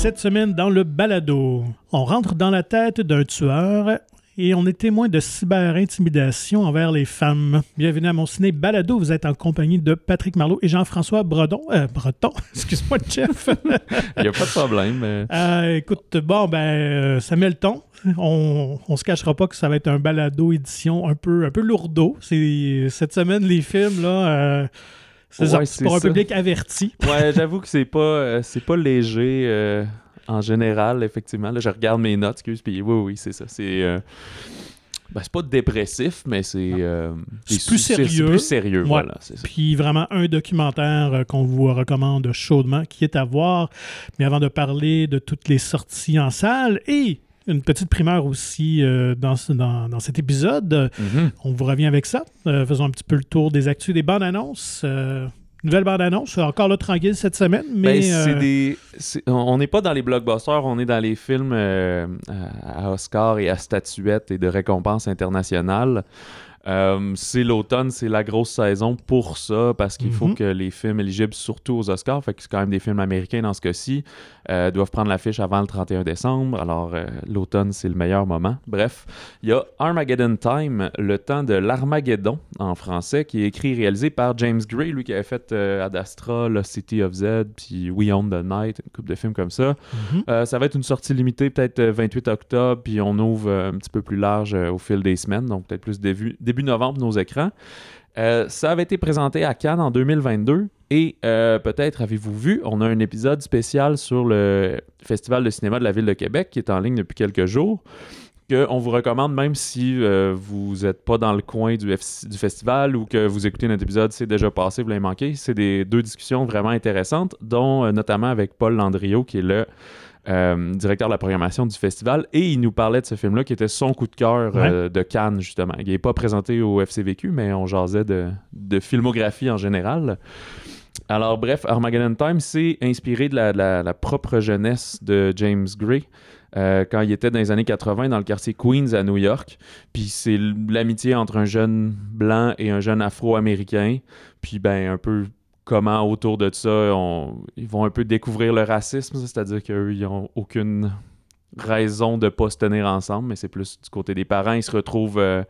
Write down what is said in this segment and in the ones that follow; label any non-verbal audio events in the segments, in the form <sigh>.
Cette semaine, dans le balado, on rentre dans la tête d'un tueur et on est témoin de cyber-intimidation envers les femmes. Bienvenue à mon ciné balado. Vous êtes en compagnie de Patrick Marlot et Jean-François Bredon. Euh, Breton, <laughs> excuse-moi, Jeff. <laughs> Il n'y a pas de problème. Euh, écoute, bon, ben, euh, ça met le ton. On, on se cachera pas que ça va être un balado édition un peu, un peu lourdeau. Cette semaine, les films, là. euh, c'est Ouais, pour un ça. public averti. Ouais, j'avoue que c'est pas, euh, c'est pas léger euh, en général, effectivement. Là, je regarde mes notes, excuse, puis oui, oui, c'est ça. C'est. euh, ben, c'est pas dépressif, mais c'est. euh, C'est plus sérieux. C'est plus sérieux, Ouais. voilà, ça. Puis vraiment un documentaire euh, qu'on vous recommande chaudement, qui est à voir. Mais avant de parler de toutes les sorties en salle et une petite primeur aussi euh, dans, ce- dans, dans cet épisode, Mhm. on vous revient avec ça. Euh, faisons un petit peu le tour des actus des bandes annonces. Euh, nouvelle bande annonce, encore là tranquille cette semaine, mais Ben, c'est euh, des. On n'est pas dans les blockbusters, on est dans les films à à Oscar et à statuettes et de récompenses internationales. Euh, c'est l'automne, c'est la grosse saison pour ça, parce qu'il faut Mhm. que les films éligibles, surtout aux Oscars, fait que c'est quand même des films américains dans ce cas-ci, euh, doivent prendre l'affiche avant le 31 décembre. Alors, euh, l'automne, c'est le meilleur moment. Bref, il y a Armageddon Time, le temps de l'Armageddon en français, qui est écrit et réalisé par James Gray, lui qui avait fait Ad Astra, Lost City of Z, puis We Own the Night, une couple de films comme ça. mhm. Ça va être une sortie limitée, peut-être euh, 28 octobre, puis on ouvre un petit peu plus large au fil des semaines, donc peut-être plus début, début novembre nos écrans. Euh, ça avait été présenté à Cannes en 2022 et euh, peut-être avez-vous vu, on a un épisode spécial sur le Festival de cinéma de la Ville de Québec qui est en ligne depuis quelques jours qu'on vous recommande même si euh, vous n'êtes pas dans le coin du, festival ou que vous écoutez notre épisode, c'est déjà passé, vous l'avez manqué. C'est des deux discussions vraiment intéressantes, dont notamment avec Paul Landriot, qui est le euh, directeur de la programmation du festival, et il nous parlait de ce film-là qui était son coup de cœur euh, de Cannes, justement. Il n'est pas présenté au FCVQ, mais on jasait de, de filmographie en général. Alors, bref, Armageddon Time, c'est inspiré de la, de la- la propre jeunesse de James Gray. euh, quand il était dans les années 80 dans le quartier Queens à New York. Puis c'est l'amitié entre un jeune blanc et un jeune afro-américain. Puis ben un peu comment autour de ça, on- ils vont un peu découvrir le racisme, c'est-à-dire qu'eux, ils n'ont aucune raison de pas se tenir ensemble, mais c'est plus du côté des parents. Ils se retrouvent euh,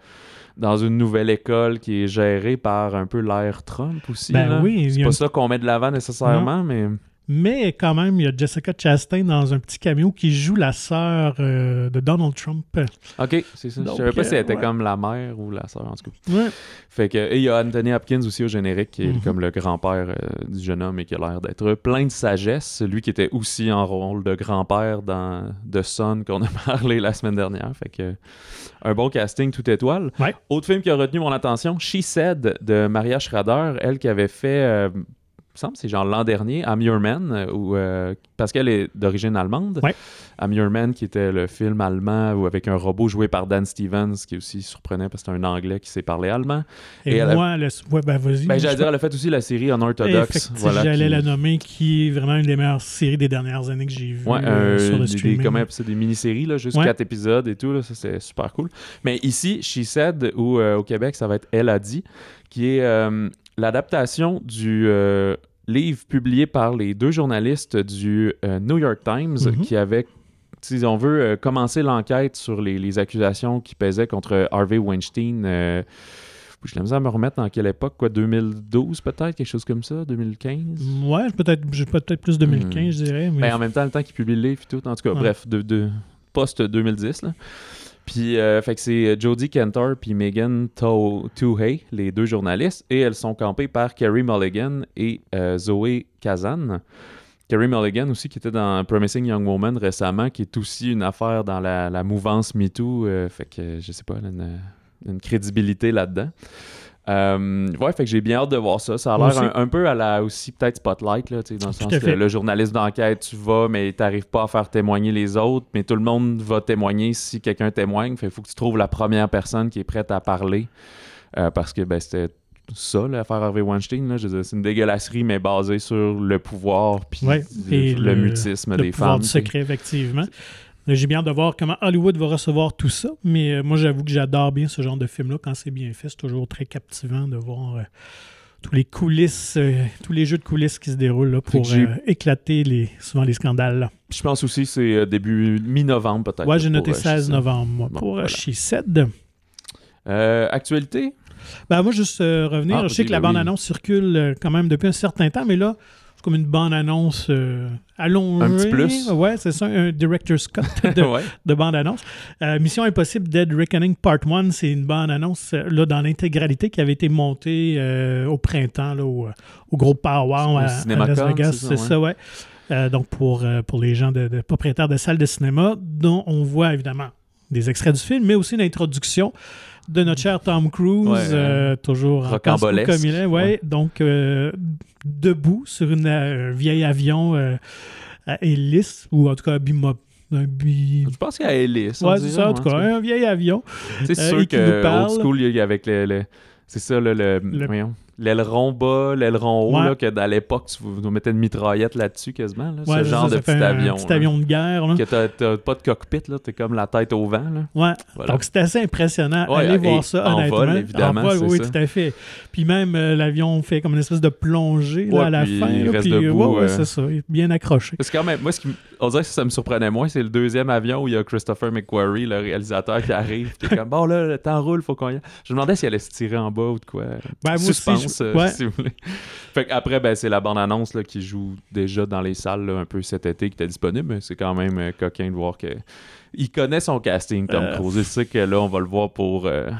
dans une nouvelle école qui est gérée par un peu l'ère Trump aussi. Ben là. oui, c'est pas une- ça qu'on met de l'avant nécessairement, mais Mais quand même, il y a Jessica Chastain dans un petit cameo qui joue la sœur euh, de Donald Trump. ok, c'est ça. Donc, Je savais pas si elle était ouais. comme la mère ou la sœur en tout cas. Ouais. Fait que, et il y a Anthony Hopkins aussi au générique, qui est Mhm. comme le grand-père euh, du jeune homme et qui a l'air d'être plein de sagesse. Lui qui était aussi en rôle de grand-père dans The Son qu'on a <laughs> parlé la semaine dernière. Fait que un bon casting tout étoile. Ouais. Autre film qui a retenu mon attention, She Said de Maria Schrader, elle qui avait fait. euh, semble c'est genre l'an dernier, I'm Your Man, où, euh, parce qu'elle est d'origine allemande. Ouais. I'm Your Man, qui était le film allemand où avec un robot joué par Dan Stevens, qui est aussi surprenant parce que c'est un anglais qui sait parler allemand. Et, Et elle a- moi, le... ouais, ben vas-y. Ben, Je j'allais dire, elle a fait aussi la série Unorthodox. Voilà, j'allais qui- la nommer, qui est vraiment une des meilleures séries des dernières années que j'ai vues Ouais, euh, euh, sur le des, streaming. comment c'est des mini-séries, là, juste quatre épisodes et tout, là, ça c'est super cool. Mais ici, She Said, ou euh, au Québec, ça va être Elle a dit, qui est l'adaptation du euh, livre publié par les deux journalistes du euh, New York Times Mhm. qui avaient, si on veut, euh, commencé l'enquête sur les, les accusations qui pesaient contre Harvey Weinstein. euh, je l'ai à me remettre dans quelle époque, quoi, 2012 peut-être, quelque chose comme ça, 2015 Ouais, peut-être peut-être plus 2015, je dirais. Mais... ben, en même temps, le temps qu'il publie le livre et tout. En tout cas, Ouais. bref, de, de post-2010. Puis, euh, fait que c'est euh, Jodie Cantor puis Megan To- Toohey, les deux journalistes, et elles sont campées par Carrie Mulligan et euh, Zoé Kazan. Carrie Mulligan aussi, qui était dans Promising Young Woman récemment, qui est aussi une affaire dans la, mouvance MeToo. euh, fait que, je sais pas, elle a une crédibilité là-dedans. Euh, ouais, fait que j'ai bien hâte de voir ça. Ça a l'air un, un peu à la aussi peut-être Spotlight, là, tu sais, dans le sens que le journaliste d'enquête, tu vas, mais t'arrives pas à faire témoigner les autres, mais tout le monde va témoigner si quelqu'un témoigne. Fait faut que tu trouves la première personne qui est prête à parler. Euh, parce que ben, c'était ça, l'affaire Harvey Weinstein. Là, Je veux dire, c'est une dégueulasserie, mais basée sur le pouvoir puis Ouais, le, et le le- mutisme le des pouvoir femmes. du tu sais. secret, effectivement. J'ai bien hâte de voir comment Hollywood va recevoir tout ça, mais euh, moi, j'avoue que j'adore bien ce genre de film-là. Quand c'est bien fait, c'est toujours très captivant de voir euh, tous les coulisses, euh, tous les jeux de coulisses qui se déroulent là, pour éclater les, souvent les scandales. là. Je pense aussi que c'est début mi-novembre peut-être. Ouais, j'ai noté euh, 16 She-Said. novembre, moi, Bon, pour voilà. Euh, actualité? Ben, moi, juste revenir, Ah, je sais que la ben oui. bande-annonce circule quand même depuis un certain temps, mais là, c'est comme une bande-annonce euh, allongée. Un petit plus. Ouais, c'est ça, un director's cut <laughs> de, ouais. de bande-annonce. Euh, Mission Impossible Dead Reckoning Part 1, c'est une bande-annonce euh, là, dans l'intégralité qui avait été montée euh, au printemps, là, au, au gros Power à, Las Vegas. c'est ça, ouais. ça, ouais. Donc, pour, pour les gens de, de propriétaires de salles de cinéma, dont on voit évidemment des extraits du film, mais aussi une introduction de notre cher Tom Cruise, Ouais, euh, toujours rocambolesque. comme il est, ouais. Ouais. Donc, euh, debout sur une, euh, un vieil avion euh, à hélice, ou en tout cas bimo- un bi- Je pense qu'il y a Ellis. on Ouais, c'est ça, en tout cas, un vieil avion. C'est Euh, sûr et qui nous que old school, il y a avec le, le- c'est ça le, le- Le- voyons, l'aileron bas, l'aileron haut Ouais. là, que dans l'époque tu vous, vous mettez une mitraillette là-dessus quasiment là, Ouais, ce genre ça, de ça petit un avion. petit là. avion de guerre. là. Que t'as, pas de cockpit là, t'es comme la tête au vent là. Ouais. Voilà. Donc, c'était assez impressionnant. Ouais, Allez voir ça, en honnêtement. vol, évidemment, En vol, oui, ça. tout à fait. Puis même, euh, l'avion fait comme une espèce de plongée là, à la fin. il reste puis, debout, ouais, ouais, euh. c'est ça. Il est bien accroché. C'est quand même moi ce qui on dirait que ça me surprenait moins, c'est le deuxième avion où il y a Christopher McQuarrie, le réalisateur qui arrive, puis <laughs> t'es comme bon là le temps roule, faut qu'on y aille. Je me demandais s'il allait se tirer en bas ou de quoi. Ben, moi euh, ouais. si vous voulez. Fait qu'après, ben, c'est la bande-annonce là, qui joue déjà dans les salles là, un peu cet été qui était disponible. mais C'est quand même euh, coquin de voir que il connaît son casting, Tom Euh. Cruise. Il sait que là, on va le voir pour euh,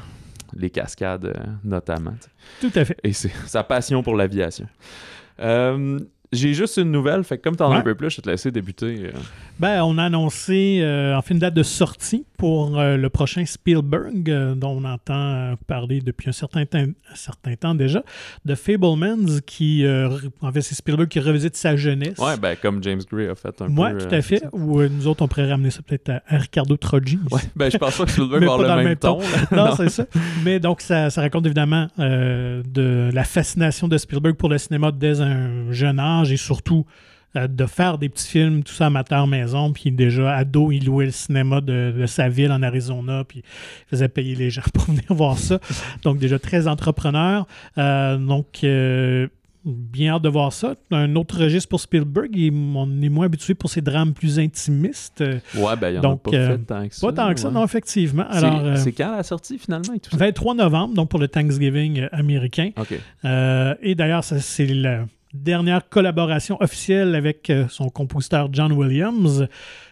les cascades, euh, notamment. Tout à fait. Et c'est sa passion pour l'aviation. Euh, j'ai juste une nouvelle, fait que comme t'en as Ouais. un peu plus, je vais te laisser débuter. euh. Ben, on a annoncé euh, en fait une date de sortie pour euh, le prochain Spielberg, euh, dont on entend parler depuis un certain, temps, un certain temps déjà, de Fablemans, qui, en fait, c'est Spielberg qui revisite sa jeunesse. Ouais, ben comme James Gray a fait un Ouais, peu. tout euh, à fait. Ou nous autres, on pourrait ramener ça peut-être à, à Ricardo Troggi. Ouais, ben je pense pas que Spielberg <laughs> va avoir le même même ton. ton. <laughs> là. Non, c'est ça. Mais donc, ça, ça raconte évidemment de la fascination de Spielberg pour le cinéma dès un jeune âge et surtout euh, de faire des petits films, tout ça amateur maison. Puis déjà, ado, il louait le cinéma de, de sa ville en Arizona, puis il faisait payer les gens <laughs> pour venir voir ça. Donc, déjà très entrepreneur. Euh, donc, euh, bien hâte de voir ça. Un autre registre pour Spielberg, on est moins habitué pour ses drames plus intimistes. Ouais, ben il y en Donc, a pas euh, fait tant que ça. Pas tant que ça, ouais. non, effectivement. C'est- Alors, euh, C'est quand la sortie finalement et tout ça? 23 novembre, donc pour le Thanksgiving américain. Ok. Euh, et d'ailleurs, ça, c'est la dernière collaboration officielle avec euh, son compositeur John Williams,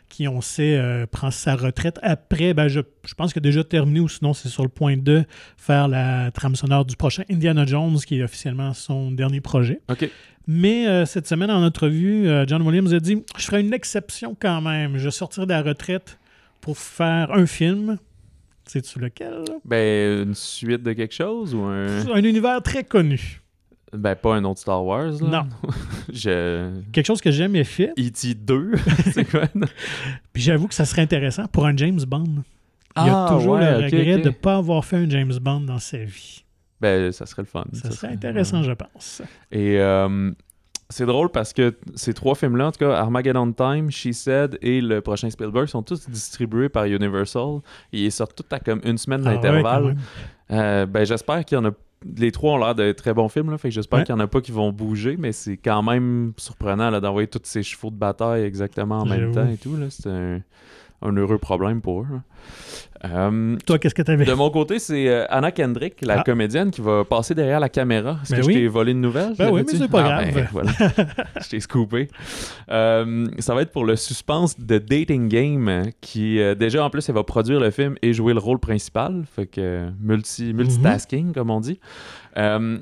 qui, on sait, euh, prend sa retraite après. Ben, je, je pense qu'il a déjà terminé, ou sinon, c'est sur le point de faire la trame sonore du prochain Indiana Jones, qui est officiellement son dernier projet. Ok. Mais euh, cette semaine, en entrevue, euh, John Williams a dit Je ferai une exception quand même. Je sortirai de la retraite pour faire un film. Sais-tu lequel là? Ben, une suite de quelque chose ou un. Un univers très connu. Ben, pas un autre Star Wars, là. Non. <laughs> Je. Quelque chose que j'ai jamais fait. E.T. 2, <laughs> c'est quoi? Puis j'avoue que ça serait intéressant pour un James Bond. Il y a Ah, toujours ouais, le regret de ne pas avoir fait un James Bond dans sa vie. Ben, ça serait le fun. Ça, serait intéressant, je pense. Et euh, c'est drôle parce que ces trois films-là, en tout cas, Armageddon Time, She Said et le prochain Spielberg, sont tous distribués par Universal. Et ils sortent tous à comme une semaine Ah ouais, d'intervalle. Euh, ben, j'espère qu'il y en a. Les trois ont l'air de très bons films, là, fait que j'espère Ouais. qu'il n'y en a pas qui vont bouger, mais c'est quand même surprenant là, d'envoyer tous ces chevaux de bataille exactement en même temps et tout. là. C'est un, un heureux problème pour eux. hein. Euh, Toi, qu'est-ce que tu avais de mon côté, c'est euh, Anna Kendrick, la Ah. comédienne, qui va passer derrière la caméra. Est-ce Ben que oui. je t'ai volé une nouvelle? Ben oui, mais c'est pas Ah, grave. ben, voilà. <laughs> je t'ai scoopé. Euh, ça va être pour le suspense de Dating Game, qui euh, déjà en plus, elle va produire le film et jouer le rôle principal. Fait que multi, multitasking, comme on dit. De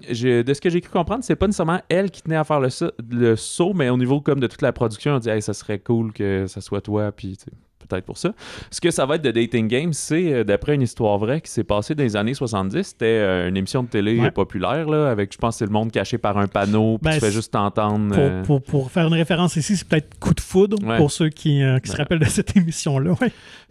ce que j'ai cru comprendre, c'est pas nécessairement elle qui tenait à faire le, sa- le saut, mais au niveau comme de toute la production, on dit hey, ça serait cool que ça soit toi, puis tu sais, peut-être pour ça. Ce que ça va être de Dating Game, c'est euh, d'après une histoire vraie qui s'est passée dans les années 70. C'était euh, une émission de télé Ouais. euh, populaire, là, avec, je pense, c'est le monde caché par un panneau, puis Ben, tu fais juste t'entendre. pour, euh, pour- pour faire une référence ici, c'est peut-être Coup de foudre Ouais. pour ceux qui, euh, qui se rappellent de cette émission-là.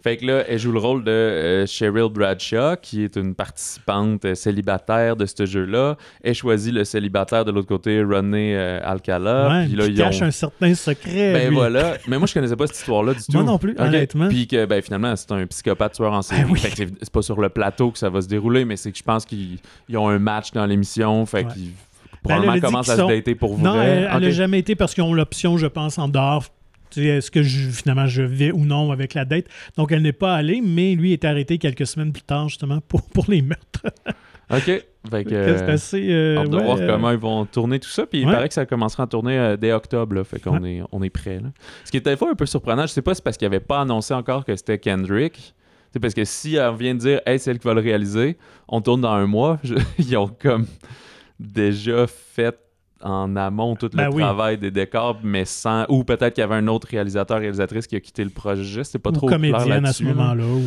Fait que là, elle joue le rôle de euh, Cheryl Bradshaw, qui est une participante célibataire de ce jeu-là. Elle choisit le célibataire de l'autre côté, René Alcala. Puis là, qui ils ont- cache un certain secret. Ben lui. voilà. Mais moi, je connaissais pas cette histoire-là du tout. Moi non plus. Puis que, ben finalement, c'est un psychopathe tueur en série. Ben oui. C'est- pas sur le plateau que ça va se dérouler, mais c'est que je pense qu'ils ils ont un match dans l'émission. Fait Ouais. qu'ils probablement elle a dit commence qu'ils à se sont- dater pour vrai. Non, elle n'a jamais été parce qu'ils ont l'option, je pense, en dehors. Tu sais, Est-ce que je- finalement je vais ou non avec la date? Donc elle n'est pas allée, mais lui est arrêté quelques semaines plus tard, justement, pour, pour les meurtres. <laughs> OK. Fait que, euh, assez. euh, hâte de ouais, voir euh, comment ils vont tourner tout ça. Puis il paraît que ça commencera à tourner euh, dès octobre. Là, fait qu'on est, on est prêt. Là. Ce qui était des fois un peu surprenant, je sais pas si c'est parce qu'il avait pas annoncé encore que c'était Kendrick. C'est parce que si elle vient de dire Hey, c'est elle qui va le réaliser, on tourne dans un mois, <laughs> je- ils ont comme déjà fait en amont tout le Ben oui. travail des décors, mais sans. Ou peut-être qu'il y avait un autre réalisateur, réalisatrice qui a quitté le projet. C'est pas ou trop comédienne à ce moment-là. ou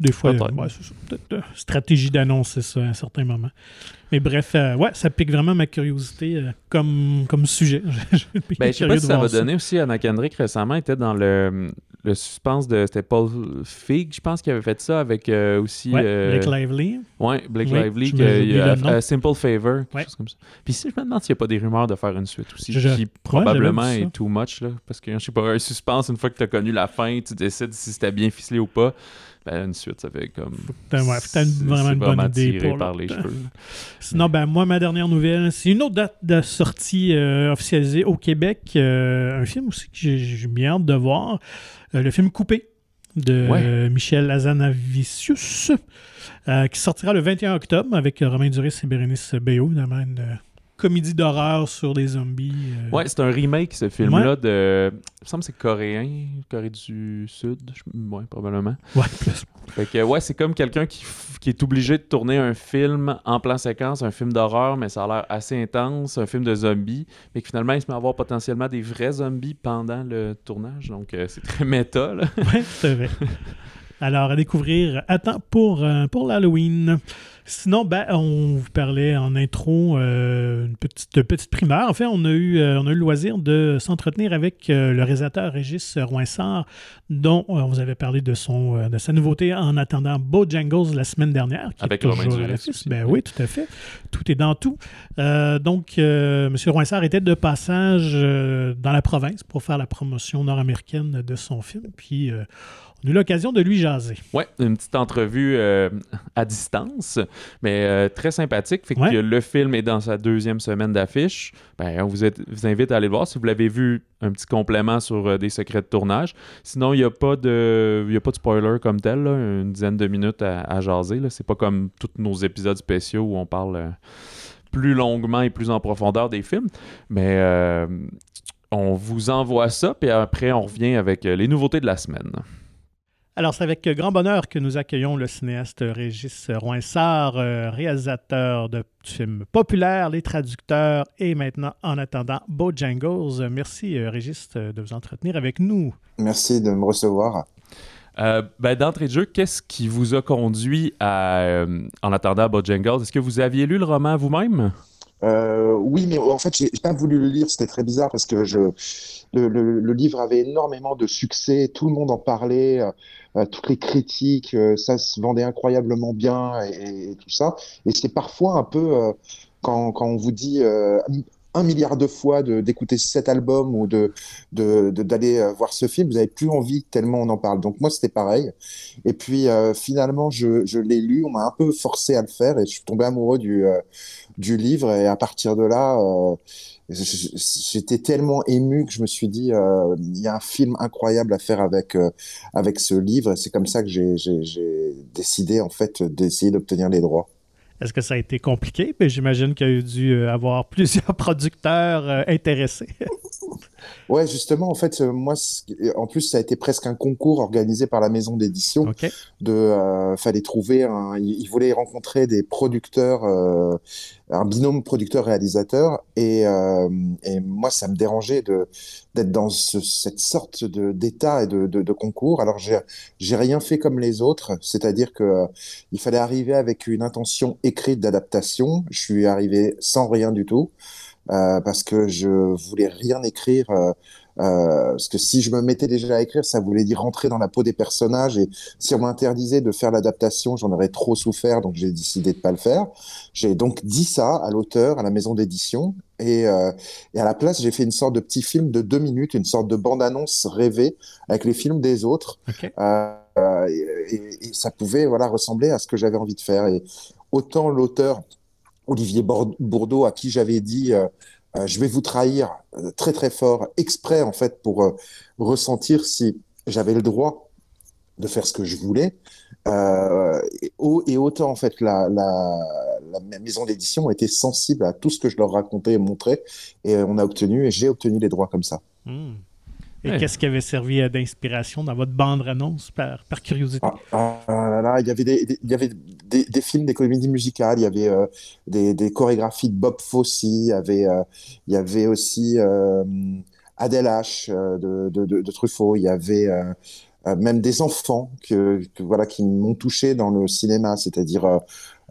Des fois, Peut-être. ouais, c'est euh, stratégie d'annoncer ça à un certain moment. Mais bref, euh, ouais, ça pique vraiment ma curiosité euh, comme, comme sujet. <laughs> Ben, je sais pas si ça va donner aussi. Anna Kendrick récemment était dans le, le suspense de. C'était Paul Fig, je pense, qui avait fait ça avec euh, aussi. Ouais, euh, Blake Lively. ouais, Blake Oui, Lively. y a- Simple Favor, quelque Ouais. chose comme ça. Puis si je me demande s'il n'y a pas des rumeurs de faire une suite aussi, Je- qui probablement est too much, là. Parce que, je sais pas, un suspense, une fois que tu as connu la fin, tu décides si c'était bien ficelé ou pas. Ben, une suite, ça fait comme. Ouais, faut c'est- vraiment une bonne idée pour par le- les cheveux. Sinon, ben, moi, ma dernière nouvelle, c'est une autre date de sortie euh, officialisée au Québec. euh, un film aussi que j'ai- bien hâte de voir. Euh, le film Coupé de Ouais. Michel Azanavicius, qui sortira le 21 octobre avec Romain Duris et Bérénice euh, comédie d'horreur sur des zombies. euh, Ouais, c'est un remake, ce film-là, de. Il me semble que c'est coréen, Corée du Sud. je- Ouais, probablement. ouais, plus. Fait que, ouais, c'est comme quelqu'un qui, f- qui est obligé de tourner un film en plan séquence, un film d'horreur, mais ça a l'air assez intense, un film de zombies, mais que finalement, il se met à avoir potentiellement des vrais zombies pendant le tournage. Donc, euh, c'est très méta, là. Ouais, c'est vrai. <laughs> Alors, à découvrir à temps pour, euh, pour l'Halloween. Sinon, ben, on vous parlait en intro euh, une petite, petite primeur. En fait, on a eu, euh, on a eu le loisir de s'entretenir avec euh, le réalisateur Régis Roinsard, dont on vous avait parlé de, son, de sa nouveauté en attendant Bojangles la semaine dernière. Qui Avec est Romain. Ben oui, tout à fait. Tout est dans tout. Donc, M. Roinsard était de passage dans la province pour faire la promotion nord-américaine de son film. Puis, on a eu l'occasion de lui jaser. Ouais, une petite entrevue à distance, mais euh, très sympathique. Fait que Ouais. le film est dans sa deuxième semaine d'affiche. Ben, on vous, invite à aller le voir. Si vous l'avez vu, un petit complément sur euh, des secrets de tournage. Sinon, il n'y a, pas de- y a pas de spoiler comme tel, là, une dizaine de minutes à, à jaser. C'est pas comme tous nos épisodes spéciaux où on parle euh, plus longuement et plus en profondeur des films. Mais on vous envoie ça, puis après, on revient avec les nouveautés de la semaine. Alors, c'est avec grand bonheur que nous accueillons le cinéaste Régis Roinsard, euh, réalisateur de films populaires, Les Traducteurs et maintenant, en attendant, Bojangles. Merci, euh, Régis, euh, de vous entretenir avec nous. Merci de me recevoir. Euh, ben, D'entrée de jeu, qu'est-ce qui vous a conduit à, euh, en attendant Bojangles? Est-ce que vous aviez lu le roman vous-même? Euh, oui, mais en fait, j'ai pas voulu le lire. C'était très bizarre parce que je, le, livre avait énormément de succès. Tout le monde en parlait. euh, euh, toutes les critiques, ça se vendait incroyablement bien et, tout ça. Et c'est parfois un peu quand, on vous dit un milliard de fois d'écouter cet album ou de de- de- d'aller euh, voir ce film, vous avez plus envie tellement on en parle. Donc moi, c'était pareil. Et puis euh, finalement, je, je l'ai lu. On m'a un peu forcé à le faire et je suis tombé amoureux du euh, du livre et à partir de là, j'étais tellement ému que je me suis dit il y a un film incroyable à faire avec avec ce livre c'est comme ça que j'ai décidé en fait d'essayer d'obtenir les droits. Est-ce que ça a été compliqué? J'imagine qu'il y a dû euh, avoir <laughs> plusieurs producteurs euh, intéressés. <laughs> Ouais, justement, en fait, euh, moi, en plus, ça a été presque un concours organisé par la maison d'édition. OK. de euh, fallait trouver un il il voulait rencontrer des producteurs euh, un binôme producteur réalisateur et euh, et moi ça me dérangeait d'être dans ce- cette sorte d'état et de, de, de concours. Alors j'ai rien fait comme les autres c'est-à-dire que euh, il fallait arriver avec une intention écrite d'adaptation. Je suis arrivé sans rien du tout euh, parce que je voulais rien écrire euh, parce que si je me mettais déjà à écrire, ça voulait dire rentrer dans la peau des personnages. Et si on m'interdisait de faire l'adaptation, j'en aurais trop souffert, donc j'ai décidé de pas le faire. J'ai donc dit ça à l'auteur, à la maison d'édition, et, euh, et à la place, j'ai fait une sorte de petit film de deux minutes, une sorte de bande-annonce rêvée avec les films des autres. Euh, euh, et, et- et ça pouvait voilà ressembler à ce que j'avais envie de faire. Et autant l'auteur Olivier Bourdeau, à qui j'avais dit je vais vous trahir très très fort, exprès en fait pour ressentir si j'avais le droit de faire ce que je voulais. Euh, et, autant, en fait, la maison d'édition était sensible à tout ce que je leur racontais et montrais. Et on a obtenu, et j'ai obtenu les droits comme ça. Hmm. Et qu'est-ce qui avait servi euh, d'inspiration dans votre bande-annonce, par, par curiosité? Ah, ah là, Il y avait, des, il y avait des, des, films, des comédies musicales, il y avait euh, des, des, chorégraphies de Bob Fosse, il y avait, il y avait aussi Adèle H de, de, de, de, Truffaut, il y avait euh, même des enfants que, voilà qui m'ont touché dans le cinéma, c'est-à-dire euh,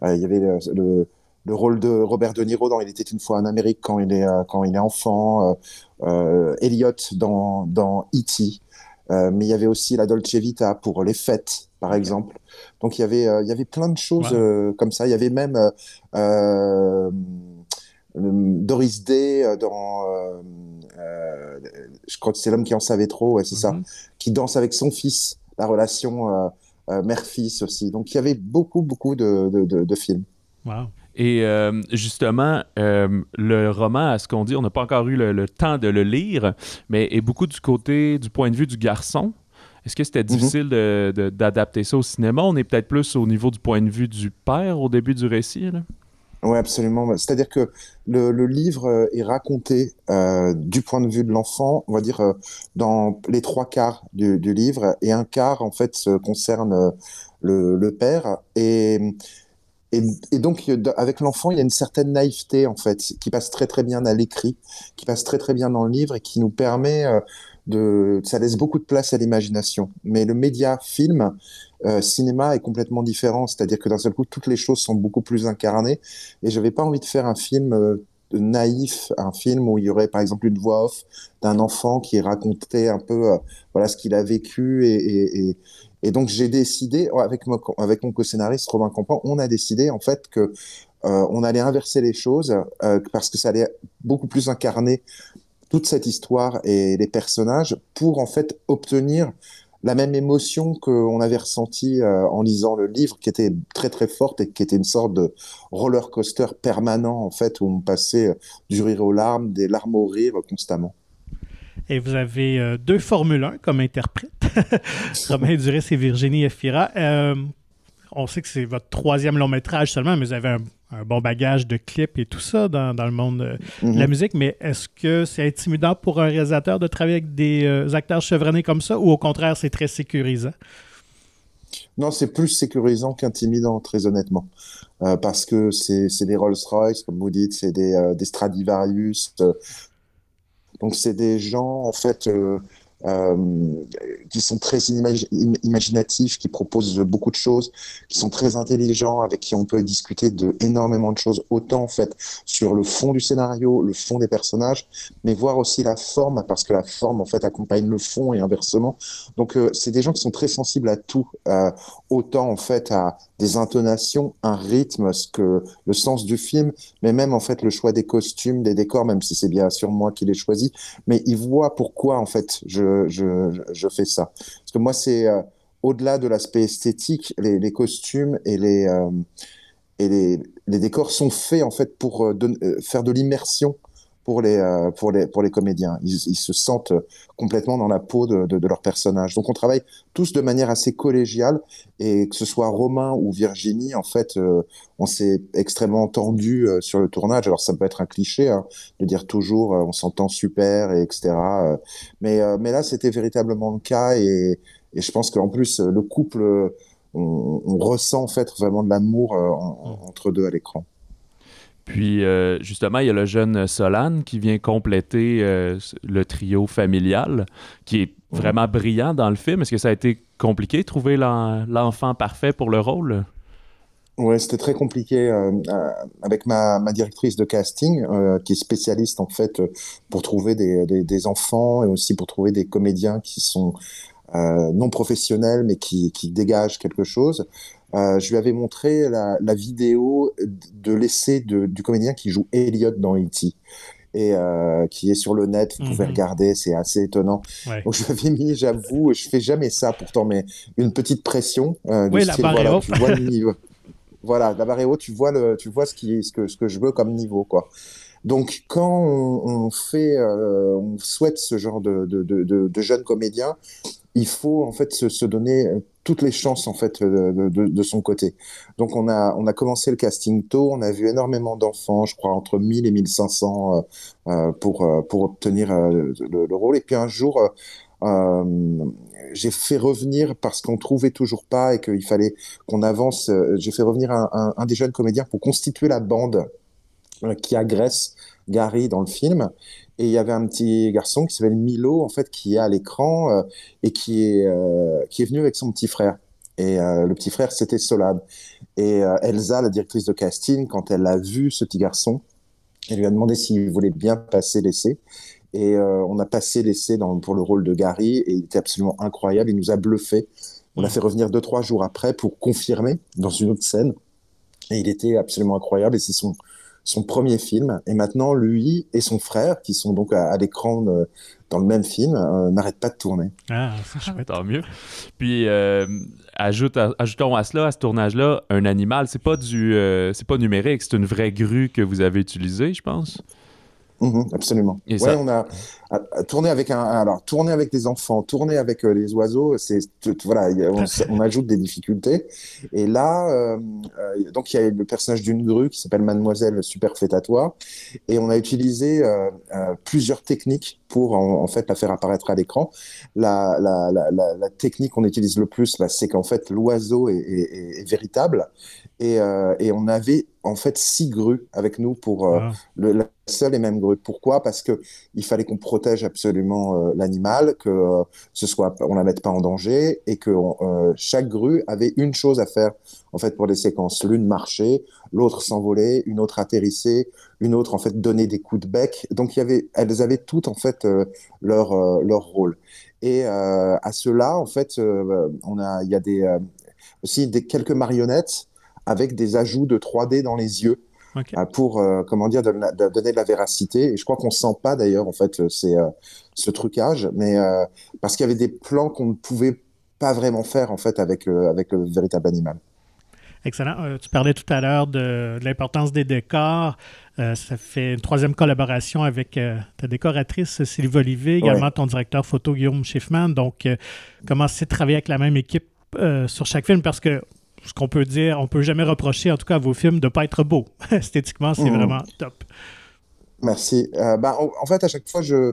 euh, il y avait le, le, rôle de Robert De Niro dans Il était une fois en Amérique quand il est quand il est enfant, Elliot dans dans E.T. mais il y avait aussi la Dolce Vita pour les fêtes, par exemple. Donc il y avait, il y avait plein de choses comme ça. Il y avait même Doris Day dans euh, je crois que c'est l'homme qui en savait trop, c'est ça, mhm. qui danse avec son fils, la relation euh, euh, mère-fils aussi. Donc il y avait beaucoup, beaucoup de, de, films. Et justement, le roman, à ce qu'on dit, on n'a pas encore eu le, temps de le lire, mais est beaucoup du côté, du point de vue du garçon. Est-ce que c'était mhm. difficile d'adapter ça au cinéma? On est peut-être plus au niveau du point de vue du père au début du récit. Là? Oui, absolument. C'est-à-dire que le, le, livre euh, est raconté euh, du point de vue de l'enfant, on va dire euh, dans les trois quarts du, du, livre, et un quart en fait concerne euh, le, le père. Et, et, donc avec l'enfant, il y a une certaine naïveté en fait qui passe très très bien à l'écrit, qui passe très très bien dans le livre et qui nous permet de, ça laisse beaucoup de place à l'imagination. Mais le média film euh, cinéma est complètement différent, c'est-à-dire que d'un seul coup, toutes les choses sont beaucoup plus incarnées. Et je n'avais pas envie de faire un film euh, naïf, un film où il y aurait par exemple une voix off d'un enfant qui racontait un peu euh, voilà ce qu'il a vécu et, et donc j'ai décidé avec mon, co-scénariste Robin Campan, on a décidé en fait que on allait inverser les choses parce que ça allait beaucoup plus incarner toute cette histoire et les personnages pour en fait obtenir la même émotion qu'on avait ressentie euh, en lisant le livre, qui était très très forte et qui était une sorte de roller coaster permanent en fait, où on passait euh, du rire aux larmes, des larmes au rire constamment. Et vous avez euh, deux Formule 1 comme interprète, <laughs> Romain Duris et Virginie Efira. on sait que c'est votre troisième long métrage seulement, mais vous avez un un bon bagage de clips et tout ça dans, dans le monde de la mhm. musique, mais est-ce que c'est intimidant pour un réalisateur de travailler avec des euh, acteurs chevronnés comme ça ou au contraire, c'est très sécurisant? Non, c'est plus sécurisant qu'intimidant, très honnêtement. Euh, parce que c'est des Rolls-Royce, comme vous dites, c'est des, euh, des, Stradivarius. Donc, c'est des gens, en fait, euh, qui sont très imaginatifs, qui proposent beaucoup de choses, qui sont très intelligents, avec qui on peut discuter de énormément de choses, autant en fait sur le fond du scénario, le fond des personnages, mais voir aussi la forme, parce que la forme en fait accompagne le fond et inversement. Donc euh, c'est des gens qui sont très sensibles à tout, euh, autant en fait à des intonations, un rythme, ce que le sens du film, mais même en fait le choix des costumes, des décors, même si c'est bien sûr moi qui les choisi, mais ils voient pourquoi en fait je, je, fais ça. Parce que moi c'est euh, au-delà de l'aspect esthétique, les, costumes et les euh, et les, décors sont faits en fait pour euh, faire de l'immersion pour les, euh, pour les, pour les comédiens. Ils, ils, se sentent complètement dans la peau de, de, de, leur personnage. Donc on travaille tous de manière assez collégiale et que ce soit Romain ou Virginie, en fait, euh, on s'est extrêmement tendu euh, sur le tournage. Alors ça peut être un cliché hein, de dire toujours on s'entend super et etc. mais, mais là c'était véritablement le cas et, et je pense qu'en plus le couple, on, on, ressent en fait vraiment de l'amour entre deux à l'écran. Puis euh, justement, il y a le jeune Solane qui vient compléter euh, le trio familial, qui est vraiment brillant dans le film. Est-ce que ça a été compliqué de trouver l'enfant parfait pour le rôle? Oui, c'était très compliqué euh, avec ma, directrice de casting, qui est spécialiste en fait pour trouver des, des, enfants et aussi pour trouver des comédiens qui sont non professionnels mais qui, qui dégagent quelque chose. Euh, je lui avais montré la, la vidéo de l'essai du comédien qui joue Elliot dans E.T. et euh, qui est sur le net, vous pouvez mhm. regarder, c'est assez étonnant. Donc je lui avais mis, j'avoue, je fais jamais ça pourtant, mais une petite pression. Euh, oui, la barre voilà, tu vois le niveau. Voilà, la barre est haute, tu vois, le, tu vois ce, qui, ce, que, ce que je veux comme niveau, quoi. Donc, quand on, fait, euh, on souhaite ce genre de, de, de, de, jeunes comédiens, il faut en fait se, donner toutes les chances en fait de, de, son côté. Donc, on a, on a commencé le casting tôt, on a vu énormément d'enfants, je crois entre 1000 et 1500 euh, euh, pour, euh, pour obtenir le, le, rôle. Et puis un jour, euh, j'ai fait revenir parce qu'on trouvait toujours pas et qu'il fallait qu'on avance. Euh, j'ai fait revenir un, des jeunes comédiens pour constituer la bande euh, qui agresse Gary dans le film. Et il y avait un petit garçon qui s'appelle Milo, en fait, qui est à l'écran et qui est, qui est venu avec son petit frère. Et le petit frère, c'était Solade. Et Elsa, la directrice de casting, quand elle a vu ce petit garçon, elle lui a demandé s'il voulait bien passer l'essai. Et euh, on a passé l'essai pour le rôle de Gary et il était absolument incroyable. Il nous a bluffé. On l'a fait revenir deux, trois jours après pour confirmer dans une autre scène. Et il était absolument incroyable. Et c'est son, son premier film. Et maintenant, lui et son frère, qui sont donc à, l'écran euh, dans le même film, euh, n'arrêtent pas de tourner. Ah, <laughs> c'est tant mieux. Puis, ajoute ajoutons à cela, à ce tournage-là, un animal. C'est pas du, c'est pas numérique, c'est une vraie grue que vous avez utilisée, je pense. Mhm, absolument. ouais, on a, tourné avec un, alors tourner avec des enfants, tourner avec euh, les oiseaux, c'est voilà, on, ajoute des difficultés. Et là, euh, euh, donc il y a le personnage d'une grue qui s'appelle Mademoiselle Superfétatoire, et on a utilisé plusieurs techniques pour en, fait la faire apparaître à l'écran. La, la, la, la, technique qu'on utilise le plus, c'est qu'en fait l'oiseau est, est, véritable, et, et on avait en fait six grues avec nous pour ah. le, la seule et même grue. Pourquoi? Parce que il fallait qu'on protège absolument euh, l'animal, que euh, ce soit on la mette pas en danger et que euh, chaque grue avait une chose à faire en fait pour les séquences. L'une marcher, l'autre s'envoler, une autre atterrisser, une autre en fait donner des coups de bec. Donc il y avait, elles avaient toutes en fait leur leur rôle. Et à cela en fait, on a il y a des aussi des quelques marionnettes avec des ajouts de 3D dans les yeux euh, pour euh, comment dire donner de la véracité. Et je crois qu'on sent pas d'ailleurs en fait euh, c'est ce trucage, mais parce qu'il y avait des plans qu'on ne pouvait pas vraiment faire en fait avec avec le véritable animal. Excellent. tu parlais tout à l'heure de, l'importance des décors. ça fait une troisième collaboration avec ta décoratrice Sylvie Olivier, également ton directeur photo Guillaume Schiffman. Donc, comment c'est de travailler avec la même équipe sur chaque film? Parce que ce qu'on peut dire, on peut jamais reprocher, en tout cas à vos films, de ne pas être beaux. <laughs> Esthétiquement, c'est mhm. vraiment top. Merci. Euh, bah, en, fait, à chaque fois, je,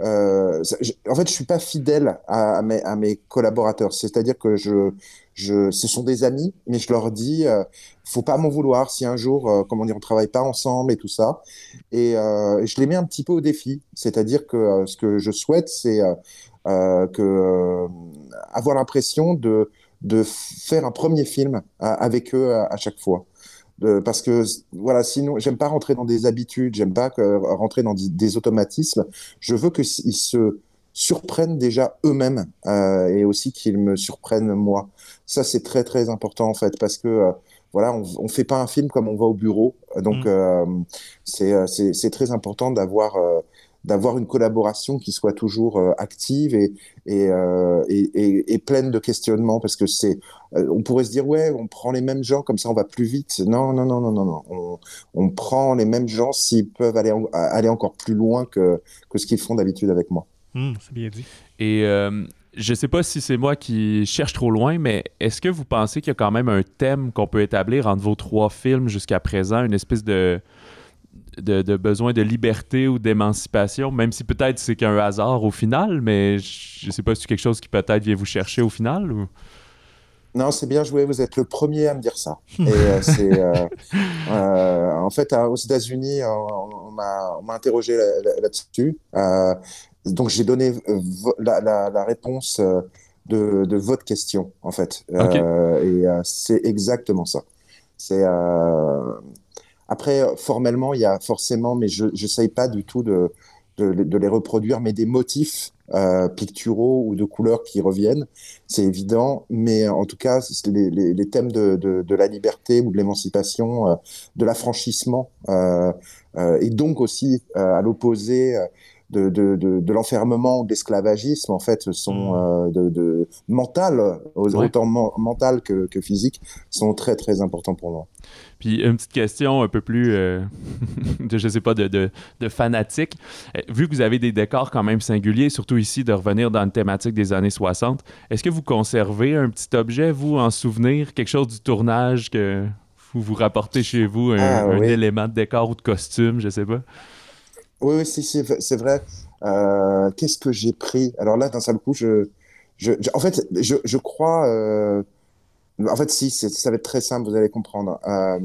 euh, en fait, je suis pas fidèle à, mes, à mes, collaborateurs. C'est-à-dire que je, je, ce sont des amis, mais je leur dis, euh, faut pas m'en vouloir si un jour, euh, comment dire, on travaille pas ensemble et tout ça. Et, euh, je les mets un petit peu au défi. C'est-à-dire que ce que je souhaite, c'est que avoir l'impression de de faire un premier film avec eux à, chaque fois. parce que voilà, sinon, j'aime pas rentrer dans des habitudes, j'aime pas rentrer dans des, automatismes. Je veux qu'ils se surprennent déjà eux-mêmes euh, et aussi qu'ils me surprennent moi. Ça, c'est très très important en fait parce que euh, voilà, on, on fait pas un film comme on va au bureau, donc mmh. euh, c'est très important d'avoir d'avoir une collaboration qui soit toujours euh, active et, euh, et, et, et, pleine de questionnements parce que c'est euh, on pourrait se dire ouais on prend les mêmes gens comme ça on va plus vite. Non non non non non non. On, on prend les mêmes gens s'ils peuvent aller aller encore plus loin que, que ce qu'ils font d'habitude avec moi. Mmh, c'est bien dit. Et je sais pas si c'est moi qui cherche trop loin, mais est-ce que vous pensez qu'il y a quand même un thème qu'on peut établir entre vos trois films jusqu'à présent, une espèce de, de, besoin de liberté ou d'émancipation, même si peut-être c'est qu'un hasard au final, mais je sais pas si c'est quelque chose qui peut-être vient vous chercher au final ou... Non, c'est bien joué. Vous êtes le premier à me dire ça. <laughs> Et euh, euh, euh, en fait, aux États-Unis, on, m'a interrogé là-dessus. donc, j'ai donné la, réponse de, votre question, en fait. et c'est exactement ça. C'est après, euh, formellement, il y a forcément, mais je n'essaye pas du tout de, les reproduire, mais des motifs euh, picturaux ou de couleurs qui reviennent, c'est évident. Mais en tout cas, les, thèmes de, la liberté ou de l'émancipation, euh, de l'affranchissement, et donc aussi à l'opposé de, de, de, l'enfermement ou de l'esclavagisme, en fait, sont mmh. de, de mental, autant mental que, que physique, sont très très importants pour moi. Puis une petite question un peu plus, euh, <laughs> de, je sais pas, de, de, fanatique. Euh, vu que vous avez des décors quand même singuliers, surtout ici de revenir dans une thématique des années 60, est-ce que vous conservez un petit objet, vous, en souvenir, quelque chose du tournage que vous vous rapportez chez vous, un, ah, élément de décor ou de costume, je sais pas? Oui, oui, si, c'est vrai. Euh, qu'est-ce que j'ai pris? Alors là, d'un seul coup, je, je, en fait, je, crois en fait, si, ça va être très simple, vous allez comprendre. Euh,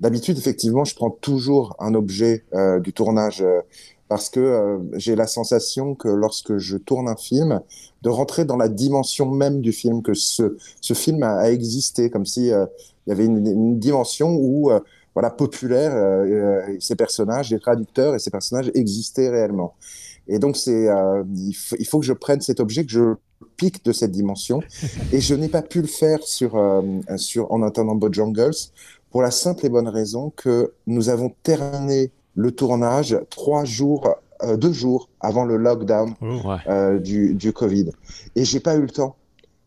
D'habitude, effectivement, je prends toujours un objet euh, du tournage euh, parce que euh, j'ai la sensation que lorsque je tourne un film, de rentrer dans la dimension même du film, que ce, film a, existé, comme si euh, il y avait une, une dimension où voilà populaire, ces personnages, les traducteurs et ces personnages existaient réellement. Et donc, c'est, il, il, faut que je prenne cet objet, que je pic de cette dimension. <laughs> Et je n'ai pas pu le faire sur, euh, sur En attendant Bojangles pour la simple et bonne raison que nous avons terminé le tournage trois jours, euh, deux jours avant le lockdown oh, euh, du, du Covid. Et j'ai pas eu le temps.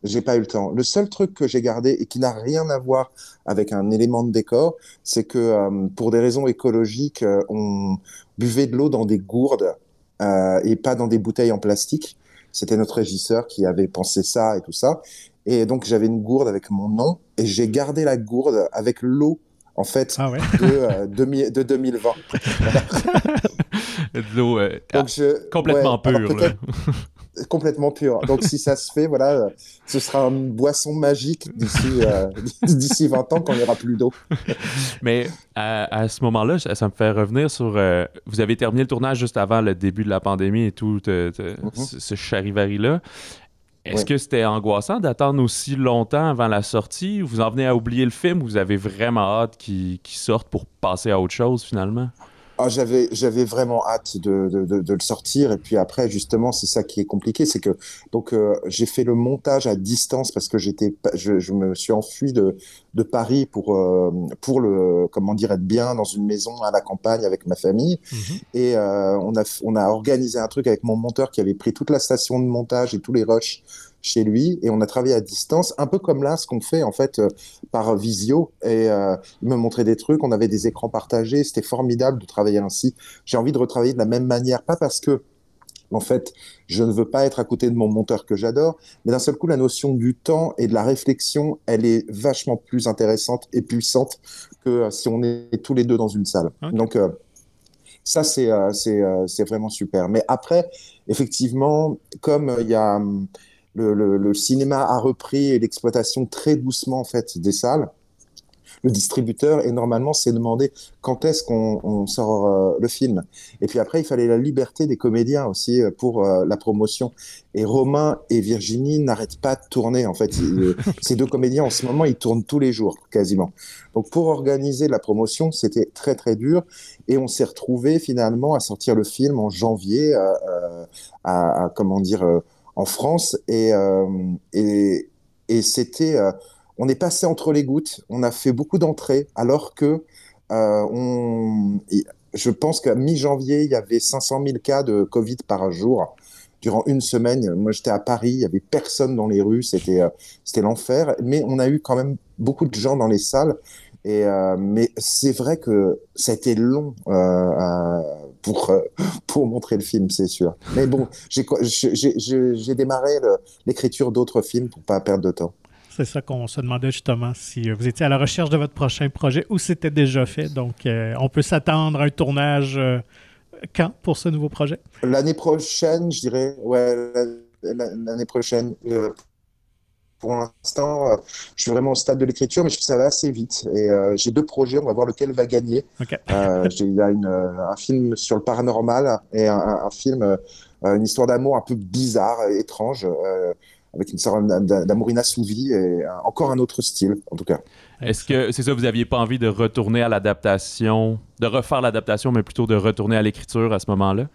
J'ai pas eu le temps. Le seul truc que j'ai gardé et qui n'a rien à voir avec un élément de décor, c'est que pour des raisons écologiques, on buvait de l'eau dans des gourdes et pas dans des bouteilles en plastique. C'était notre régisseur qui avait pensé ça et tout ça. Et donc j'avais une gourde avec mon nom et j'ai gardé la gourde avec l'eau en fait ah de, euh, de, 2020. <laughs> de l'eau euh, complètement pure. Complètement pure. Donc si ça se fait, voilà, ce sera une boisson magique d'ici euh, <laughs> d'ici 20 ans quand il n'y aura plus d'eau. <laughs> Mais à, ce moment-là, ça, me fait revenir sur. Euh, vous avez terminé le tournage juste avant le début de la pandémie et tout mm-hmm. ce charivari-là. Est-ce que c'était angoissant d'attendre aussi longtemps avant la sortie? Vous en venez à oublier le film ou vous avez vraiment hâte qu'il sorte pour passer à autre chose finalement? Ah, j'avais, j'avais vraiment hâte de, de, de, le sortir. Et puis après, justement, c'est ça qui est compliqué. C'est que donc euh, j'ai fait le montage à distance parce que j'étais, je, je me suis enfui de, de Paris pour, euh, pour le, comment dire, être bien dans une maison à la campagne avec ma famille. Mhm. Et euh, on, a, on a organisé un truc avec mon monteur qui avait pris toute la station de montage et tous les rushs chez lui et on a travaillé à distance, un peu comme là, ce qu'on fait en fait euh, par visio. Et euh, il me montrait des trucs, on avait des écrans partagés, c'était formidable de travailler ainsi. J'ai envie de retravailler de la même manière, pas parce que en fait, je ne veux pas être à côté de mon monteur que j'adore, mais d'un seul coup, la notion du temps et de la réflexion, elle est vachement plus intéressante et puissante que euh, si on est tous les deux dans une salle. Donc, ça, c'est c'est vraiment super. Mais après, effectivement, comme il y a le, cinéma a repris l'exploitation très doucement en fait des salles. Le distributeur et normalement s'est demandé quand est-ce qu'on sort euh, le film. Et puis après, il fallait la liberté des comédiens aussi euh, pour euh, la promotion. Et Romain et Virginie n'arrêtent pas de tourner. En fait, <laughs> ces deux comédiens en ce moment, ils tournent tous les jours quasiment. Donc pour organiser la promotion, c'était très très dur. Et on s'est retrouvé finalement à sortir le film en janvier, à, à comment dire en France et, euh, et, c'était, euh, on est passé entre les gouttes, on a fait beaucoup d'entrées alors que euh, on, je pense qu'à mi-janvier, il y avait 500 000 cas de Covid par jour. Durant une semaine, moi j'étais à Paris, il y avait personne dans les rues, c'était l'enfer. Mais on a eu quand même beaucoup de gens dans les salles. Et mais c'est vrai que ça a été long pour, euh, pour montrer le film, c'est sûr. Mais bon, j'ai démarré l'écriture d'autres films pour pas perdre de temps. C'est ça qu'on se demandait justement, si vous étiez à la recherche de votre prochain projet ou c'était déjà fait. Donc, euh, on peut s'attendre à un tournage euh, quand pour ce nouveau projet? L'année prochaine, je dirais, ouais, l'année prochaine pour l'instant, euh, je suis vraiment au stade de l'écriture, mais je, ça va assez vite. Et euh, j'ai deux projets, on va voir lequel va gagner. Euh, il y a une, un film sur le paranormal et un, film, une histoire d'amour un peu bizarre, étrange. avec une sorte d'amour inassouvi et encore un autre style, en tout cas. Est-ce que c'est ça, vous n'aviez pas envie de retourner à l'adaptation, de refaire l'adaptation, mais plutôt de retourner à l'écriture à ce moment-là?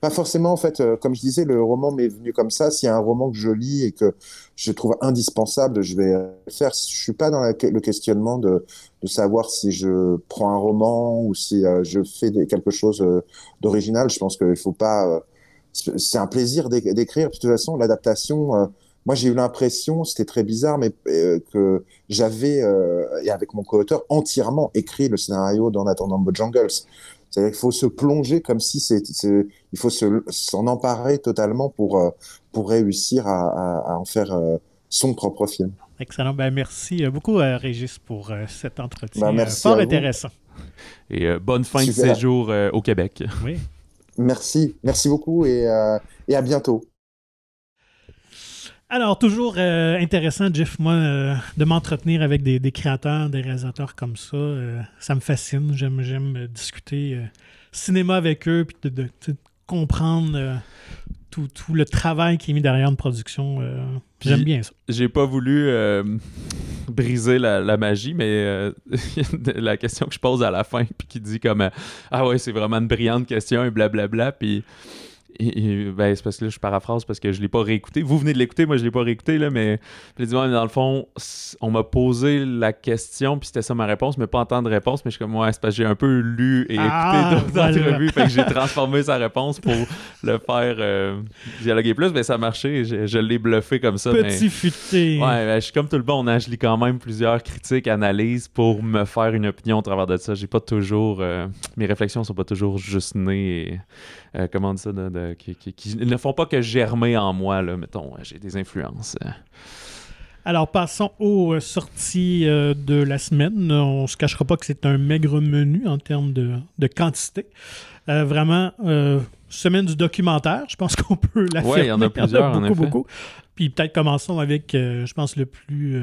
Pas forcément, en fait. Euh, comme je disais, le roman m'est venu comme ça. S'il y a un roman que je lis et que je trouve indispensable, je vais le faire. Je suis pas dans le questionnement de, savoir si je prends un roman ou si euh, je fais quelque chose euh, d'original. Je pense qu'il faut pas. c'est un plaisir d'écrire. De toute façon, l'adaptation moi, j'ai eu l'impression, c'était très bizarre, mais que j'avais, et avec mon co-auteur, entièrement écrit le scénario d'En attendant Bojangles. C'est-à-dire qu'il faut se plonger comme si c'est, il faut s'en emparer totalement pour, euh, pour réussir à, à, en faire euh, son propre film. Excellent. Ben, merci euh, beaucoup, Régis, pour cet entretien ben, fort intéressant. Et bonne fin de séjour au Québec. Oui. Merci. Merci beaucoup et, et à bientôt. Alors, toujours euh, intéressant, Jeff, moi, euh, de m'entretenir avec des, créateurs, des réalisateurs comme ça. Euh, ça me fascine. J'aime, j'aime discuter cinéma avec eux, puis de, comprendre tout, le travail qui est mis derrière une production. j'aime bien ça. J'ai pas voulu briser la, magie, mais <laughs> la question que je pose à la fin, puis qui dit comme Ah ouais, c'est vraiment une brillante question, et blablabla, puis ben, c'est parce que là, je paraphrase parce que je l'ai pas réécouté. Vous venez de l'écouter, moi je l'ai pas réécouté, là, mais dans le fond, on m'a posé la question, puis c'était ça ma réponse, mais pas en temps de réponse, mais je suis comme, ouais, c'est parce que j'ai un peu lu et ah, écouté d'autres entrevues, fait que j'ai transformé sa réponse pour le faire euh, dialoguer plus, mais ça a marché, je, l'ai bluffé comme ça. Petit futé. Ouais, ben, je suis comme tout le bon, je lis quand même plusieurs critiques, analyses pour me faire une opinion au travers de ça. J'ai pas toujours, euh, mes réflexions sont pas toujours juste nées et euh, comment dire ça, de, qui, ne font pas que germer en moi, là, mettons, j'ai des influences. Alors, passons aux euh, sorties euh, de la semaine. On ne se cachera pas que c'est un maigre menu en termes de, quantité. vraiment, semaine du documentaire, je pense <laughs> qu'on peut l'affirmer. Oui, il y en a plusieurs, beaucoup, beaucoup. Puis peut-être commençons avec, je pense, le plus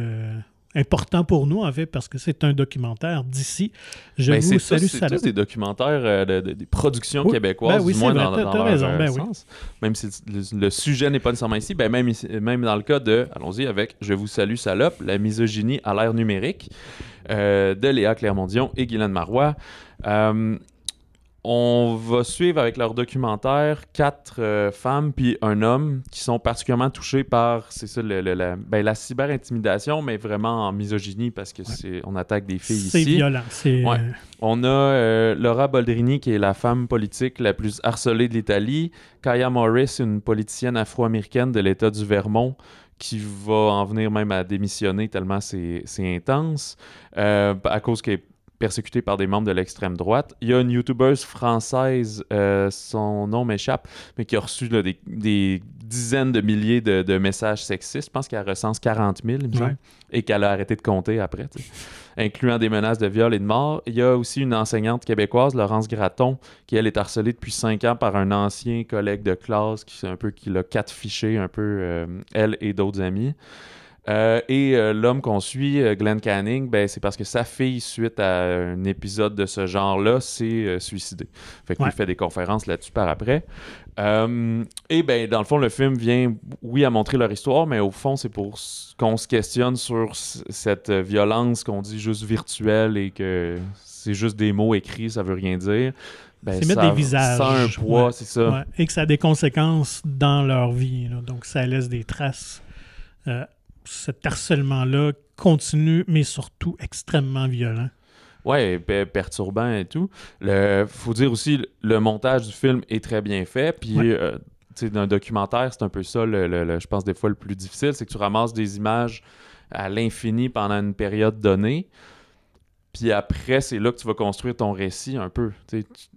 important pour nous, en fait, parce que c'est un documentaire d'ici. Je ben, vous salue, C'est tous des documentaires, euh, des productions québécoises, ben oui, du moins dans, dans leur raison, ben sens. Même si le, sujet n'est pas nécessairement ici, ben même, même dans le cas de, allons-y avec Je vous salue, salope, la misogynie à l'ère numérique, euh, de Léa Clermondion et Guylaine Marois. Euh, on va suivre avec leur documentaire quatre euh, femmes puis un homme qui sont particulièrement touchés par c'est ça la, ben, la cyber-intimidation mais vraiment en misogynie parce que c'est on attaque des filles ici. C'est violent. Ouais. On a euh, Laura Boldrini qui est la femme politique la plus harcelée de l'Italie, Kaya Morris une politicienne afro-américaine de l'État du Vermont qui va en venir même à démissionner tellement c'est intense euh, à cause qu'elle persécuté par des membres de l'extrême droite. Il y a une youtubeuse française, euh, son nom m'échappe, mais qui a reçu des, dizaines de milliers de, messages sexistes. Je pense qu'elle recense 40 000, et qu'elle a arrêté de compter après, incluant des menaces de viol et de mort. Il y a aussi une enseignante québécoise, Laurence Gratton, qui elle est harcelée depuis cinq ans par un ancien collègue de classe qui, un peu, qui l'a fichés un peu, euh, elle et d'autres amis. Euh, et euh, l'homme qu'on suit, euh, Glenn Canning, ben, c'est parce que sa fille, suite à un épisode de ce genre-là, s'est suicidée. Fait qu'il fait des conférences là-dessus par après. et ben, dans le fond, le film vient, oui, à montrer leur histoire, mais au fond, c'est pour qu'on se questionne sur cette violence qu'on dit juste virtuelle et que c'est juste des mots écrits, ça veut rien dire. Ben, c'est mettre des visages. Ça un poids, c'est ça. Et que ça a des conséquences dans leur vie. Donc, ça laisse des traces cet harcèlement-là continue, mais surtout extrêmement violent. Ouais, perturbant et tout. Il faut dire aussi, le montage du film est très bien fait. Puis, euh, sais, d'un documentaire, c'est un peu ça, le, je pense, des fois le plus difficile, c'est que tu ramasses des images à l'infini pendant une période donnée. Puis après, c'est là que tu vas construire ton récit un peu.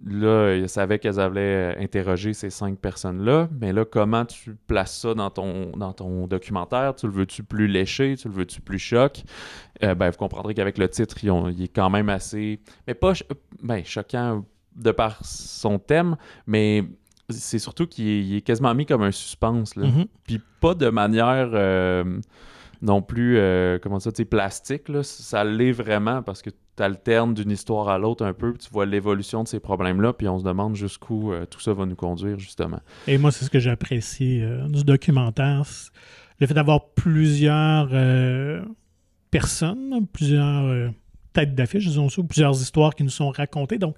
là, ils savaient qu'elles avaient interrogé ces cinq personnes-là, mais là, comment tu places ça dans ton, dans ton documentaire? Tu le veux-tu plus léché? Tu le veux-tu plus choc? Euh, ben, vous comprendrez qu'avec le titre, il est quand même assez... Mais pas ben, choquant de par son thème, mais c'est surtout qu'il est, quasiment mis comme un suspense. Là. Mm-hmm. Puis pas de manière... Euh, non plus, euh, comment ça, tu plastique, là, ça l'est vraiment parce que tu alternes d'une histoire à l'autre un peu, tu vois l'évolution de ces problèmes-là, puis on se demande jusqu'où euh, tout ça va nous conduire, justement. Et moi, c'est ce que j'apprécie euh, du documentaire. le fait d'avoir plusieurs personnes, plusieurs têtes d'affiche, disons ça, plusieurs histoires qui nous sont racontées. Donc,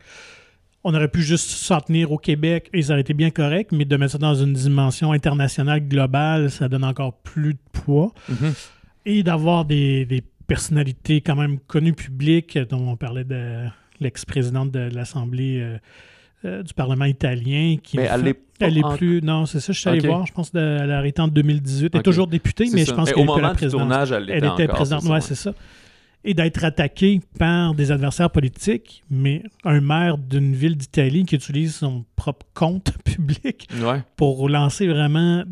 on aurait pu juste s'en tenir au Québec et ça aurait été bien correct, mais de mettre ça dans une dimension internationale, globale, ça donne encore plus de poids. Mhm. Et d'avoir des, des personnalités quand même connues publiques, dont on parlait de l'ex-présidente de l'Assemblée euh, euh, du Parlement italien. Qui Mais elle fait- est pas elle est en- plus. Non, c'est ça, je suis allé voir. Je pense qu'elle a arrêté en 2018. Elle est toujours députée, mais ça. je pense qu'elle était la présidente. tournage, elle, Elle était encore, présidente, c'est ça, ouais, c'est ça. Et d'être attaquée par des adversaires politiques, mais un maire d'une ville d'Italie qui utilise son propre compte <laughs> public Ouais. pour lancer vraiment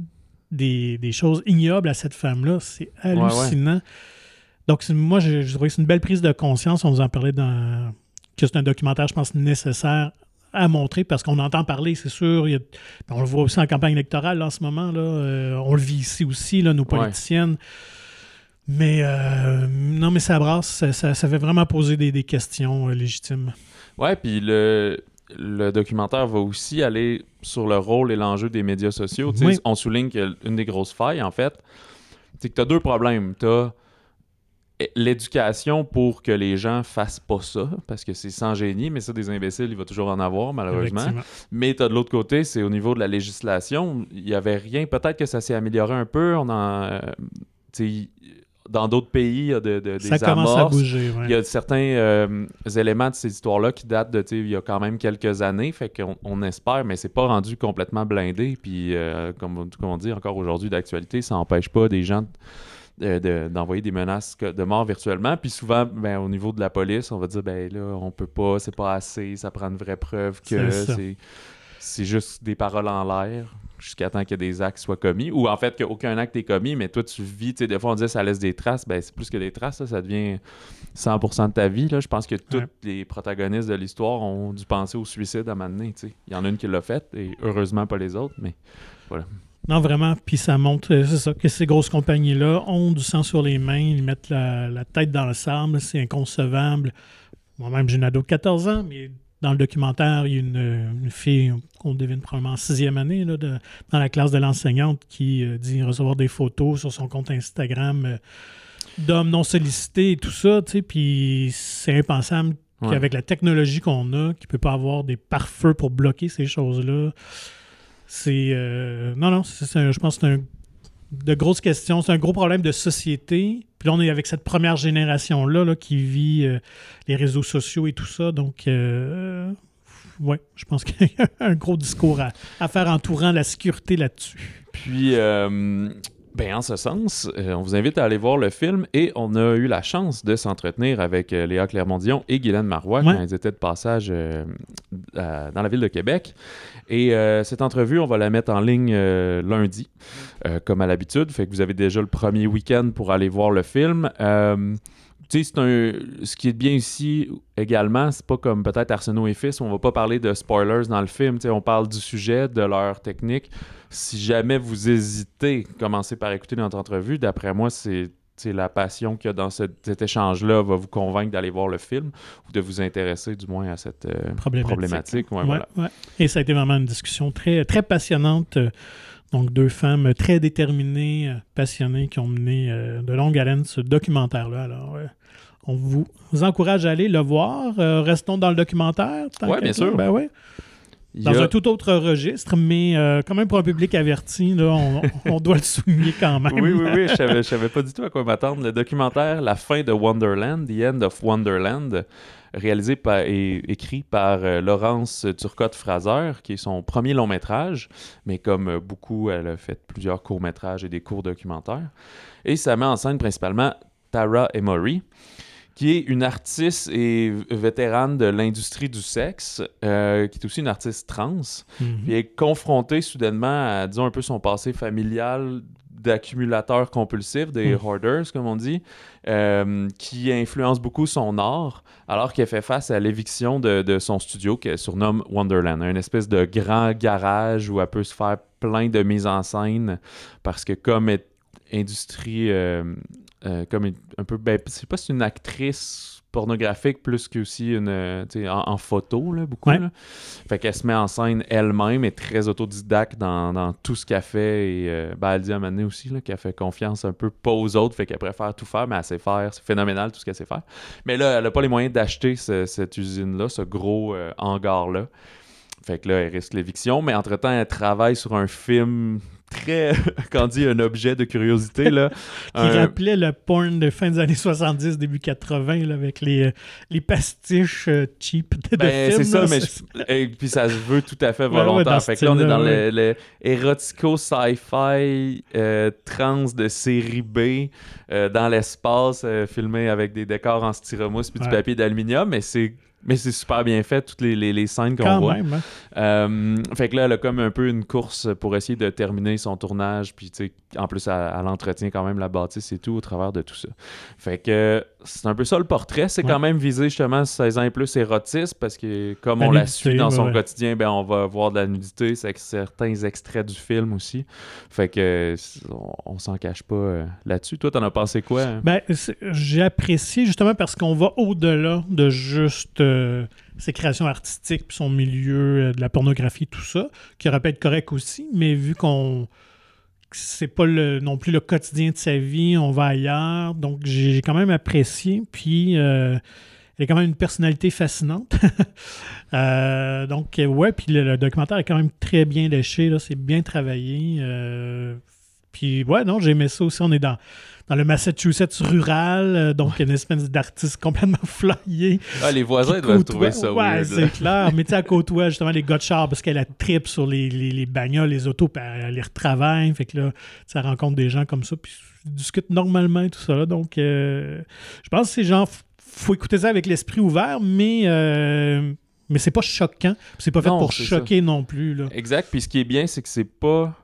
des, des choses ignobles à cette femme-là, c'est hallucinant. Donc, moi, j'ai j'ai trouvé que c'est une belle prise de conscience. On vous en parlait dans. que c'est un documentaire, je pense, nécessaire à montrer parce qu'on entend parler, c'est sûr. il y a- on le voit aussi en campagne électorale là, en ce moment. Là, euh, on le vit ici aussi, là, nos politiciennes. Mais euh, non, mais ça brasse, ça, ça, ça fait vraiment poser des, des questions euh, légitimes. Ouais, puis le, le documentaire va aussi aller sur le rôle et l'enjeu des médias sociaux. Oui. On souligne qu'une des grosses failles, en fait, c'est que tu as deux problèmes. Tu as l'éducation pour que les gens fassent pas ça, parce que c'est sans génie, mais ça, des imbéciles, il va toujours en avoir, malheureusement. Mais tu as de l'autre côté, c'est au niveau de la législation, il n'y avait rien. Peut-être que ça s'est amélioré un peu. On en, euh, dans d'autres pays, il y a de, de- des Ça commence à bouger. ouais. Il y a certains euh, éléments de ces histoires-là qui datent de, tu sais, il y a quand même quelques années, fait qu'on on espère, mais c'est pas rendu complètement blindé. Puis, euh, comme, on- comme on dit encore aujourd'hui d'actualité, ça n'empêche pas des gens de- de- d'envoyer des menaces de mort virtuellement. Puis souvent, ben, au niveau de la police, on va dire, ben là, on peut pas, c'est pas assez, ça prend une vraie preuve que C'est ça. c'est c'est juste des paroles en l'air jusqu'à temps que des actes soient commis. Ou en fait, qu'aucun acte est commis, mais toi, tu vis. Tu sais, des fois, on disait ça laisse des traces. Ben, c'est plus que des traces, là, ça devient 100% de ta vie. Là. Je pense que tous Ouais. les protagonistes de l'histoire ont dû penser au suicide à un moment donné. tu sais. Il y en a une qui l'a fait, et heureusement pas les autres, mais Non, vraiment. Puis ça montre, euh, c'est ça, que ces grosses compagnies-là ont du sang sur les mains, ils mettent la, la tête dans le sable, c'est inconcevable. Moi-même, j'ai une ado de 14 ans, mais dans le documentaire, il y a une, une fille qu'on devine probablement en sixième année là, de- dans la classe de l'enseignante qui euh, dit recevoir des photos sur son compte Instagram euh, d'hommes non sollicités et tout ça, puis c'est impensable Ouais. qu'avec la technologie qu'on a, qu'il ne peut pas avoir des pare-feux pour bloquer ces choses-là. C'est. euh, non, non, c'est, je pense que c'est un, de grosses questions. C'est un gros problème de société. Puis là, on est avec cette première génération-là là, qui vit euh, les réseaux sociaux et tout ça. Donc, euh, ouais, je pense qu'il y a un gros discours à, à faire entourant la sécurité là-dessus. Puis, euh, ben, en ce sens, euh, on vous invite à aller voir le film et on a eu la chance de s'entretenir avec euh, Léa Clermont-Dion et Guylaine Marois Ouais. quand ils étaient de passage euh, à- dans la ville de Québec. Et cette entrevue, on va la mettre en ligne lundi, comme à l'habitude. Fait que vous avez déjà le premier week-end pour aller voir le film. Tu sais, c'est un. Ce qui est bien ici également, c'est pas comme peut-être Arsenault et Fils, on va pas parler de spoilers dans le film. Tu sais, on parle du sujet, de leur technique. Si jamais vous hésitez, commencez par écouter notre entrevue. D'après moi, c'est. la passion qu'il y a dans ce- cet échange-là va vous convaincre d'aller voir le film ou de vous intéresser du moins à cette euh, Problématique. problématique. Ouais, Ouais, voilà. ouais. Et ça a été vraiment une discussion très, très passionnante. Euh, Donc, deux femmes très déterminées, euh, passionnées, qui ont mené euh, de longue haleine ce documentaire-là. Alors, on vous encourage à aller le voir. Euh, restons dans le documentaire. qu'à bien sûr. Ben ouais. Dans a- un tout autre registre, mais euh, quand même pour un public averti, là, on, on doit le souligner quand même. Oui, oui, oui, je savais, je savais pas du tout à quoi m'attendre. Le documentaire La fin de Wonderland, The End of Wonderland, réalisé par, et écrit par euh, Laurence Turcotte-Fraser, qui est son premier long métrage, mais comme euh, beaucoup, elle a fait plusieurs courts métrages et des courts documentaires. Et ça met en scène principalement Tara Emory, qui est une artiste et vétérane de l'industrie du sexe, euh, qui est aussi une artiste trans. Mhm. Puis elle est confrontée soudainement à, disons, un peu son passé familial d'accumulateur compulsif, des Mm. hoarders, comme on dit, euh, qui influence beaucoup son art, alors qu'elle fait face à l'éviction de, de son studio qu'elle surnomme Wonderland, une espèce de grand garage où elle peut se faire plein de mises en scène, parce que comme est- industrie euh, euh, comme une- un peu. Ben, je sais pas si c'est une actrice pornographique plus qu'aussi une euh, tu sais, en, en photo là, beaucoup Ouais. là. fait qu'elle se met en scène elle-même est très autodidacte dans, dans tout ce qu'elle fait et euh, ben, elle dit à un moment donné aussi là, qu'elle fait confiance un peu pas aux autres fait qu'elle préfère tout faire mais elle sait faire c'est phénoménal tout ce qu'elle sait faire mais là elle a pas les moyens d'acheter ce- cette usine là ce gros euh, hangar là fait que là, elle risque l'éviction, mais entre-temps, elle travaille sur un film très, <laughs> quand on dit un objet de curiosité, là. <laughs> Qui Un- rappelait le porn de fin des années 70, début 80, là, avec les, euh, les pastiches euh, cheap de, Ben, c'est ça, mais je- <laughs> et puis ça se veut tout à fait Ouais, ouais, volontaire. fait que là, on est dans style-là, le, le érotico sci-fi euh, trans de série B euh, dans l'espace, euh, filmé avec des décors en styromousse puis du Ouais. papier d'aluminium, mais c'est mais c'est super bien fait, toutes les, les, les scènes qu'on Quand voit. même. hein. Euh, fait que là, elle a comme un peu une course pour essayer de terminer son tournage. Puis, tu sais, en plus, elle, elle entretient quand même la bâtisse et tout au travers de tout ça. Fait que c'est un peu ça le portrait. C'est Ouais. quand même visé justement 16 ans et plus érotisme parce que comme La on la suit dans son ouais. quotidien, ben, on va voir de la nudité. C'est avec certains extraits du film aussi. Fait que on, on s'en cache pas euh, là-dessus. Toi, t'en as pensé quoi? hein? Ben, apprécié justement parce qu'on va au-delà de juste euh, ses créations artistiques puis son milieu euh, de la pornographie, tout ça, qui aurait pu être correct aussi, mais vu qu'on c'est pas non plus le quotidien de sa vie, on va ailleurs, donc j'ai quand même apprécié, puis euh, elle a quand même une personnalité fascinante. <laughs> Euh, donc, ouais, puis le, documentaire est quand même très bien léché, c'est bien travaillé. puis, ouais, non, j'ai aimé ça aussi. On est dans, dans le Massachusetts rural, euh, donc une espèce d'artiste complètement <laughs> flyé. Ah, les voisins doivent trouver ça Ouais, weird. c'est clair. Mais tu sais, à côtoie justement les gars de char parce qu'elle a trip sur les, les, les bagnoles, les autos, puis elle les retravaille. Fait que là, ça rencontre des gens comme ça, puis ils discutent normalement et tout ça. là. Donc, euh, je pense que c'est genre, f- faut écouter ça avec l'esprit ouvert, mais, euh, mais c'est pas choquant. C'est pas fait Non, pour choquer non plus. Là. Exact. Puis ce qui est bien, c'est que c'est pas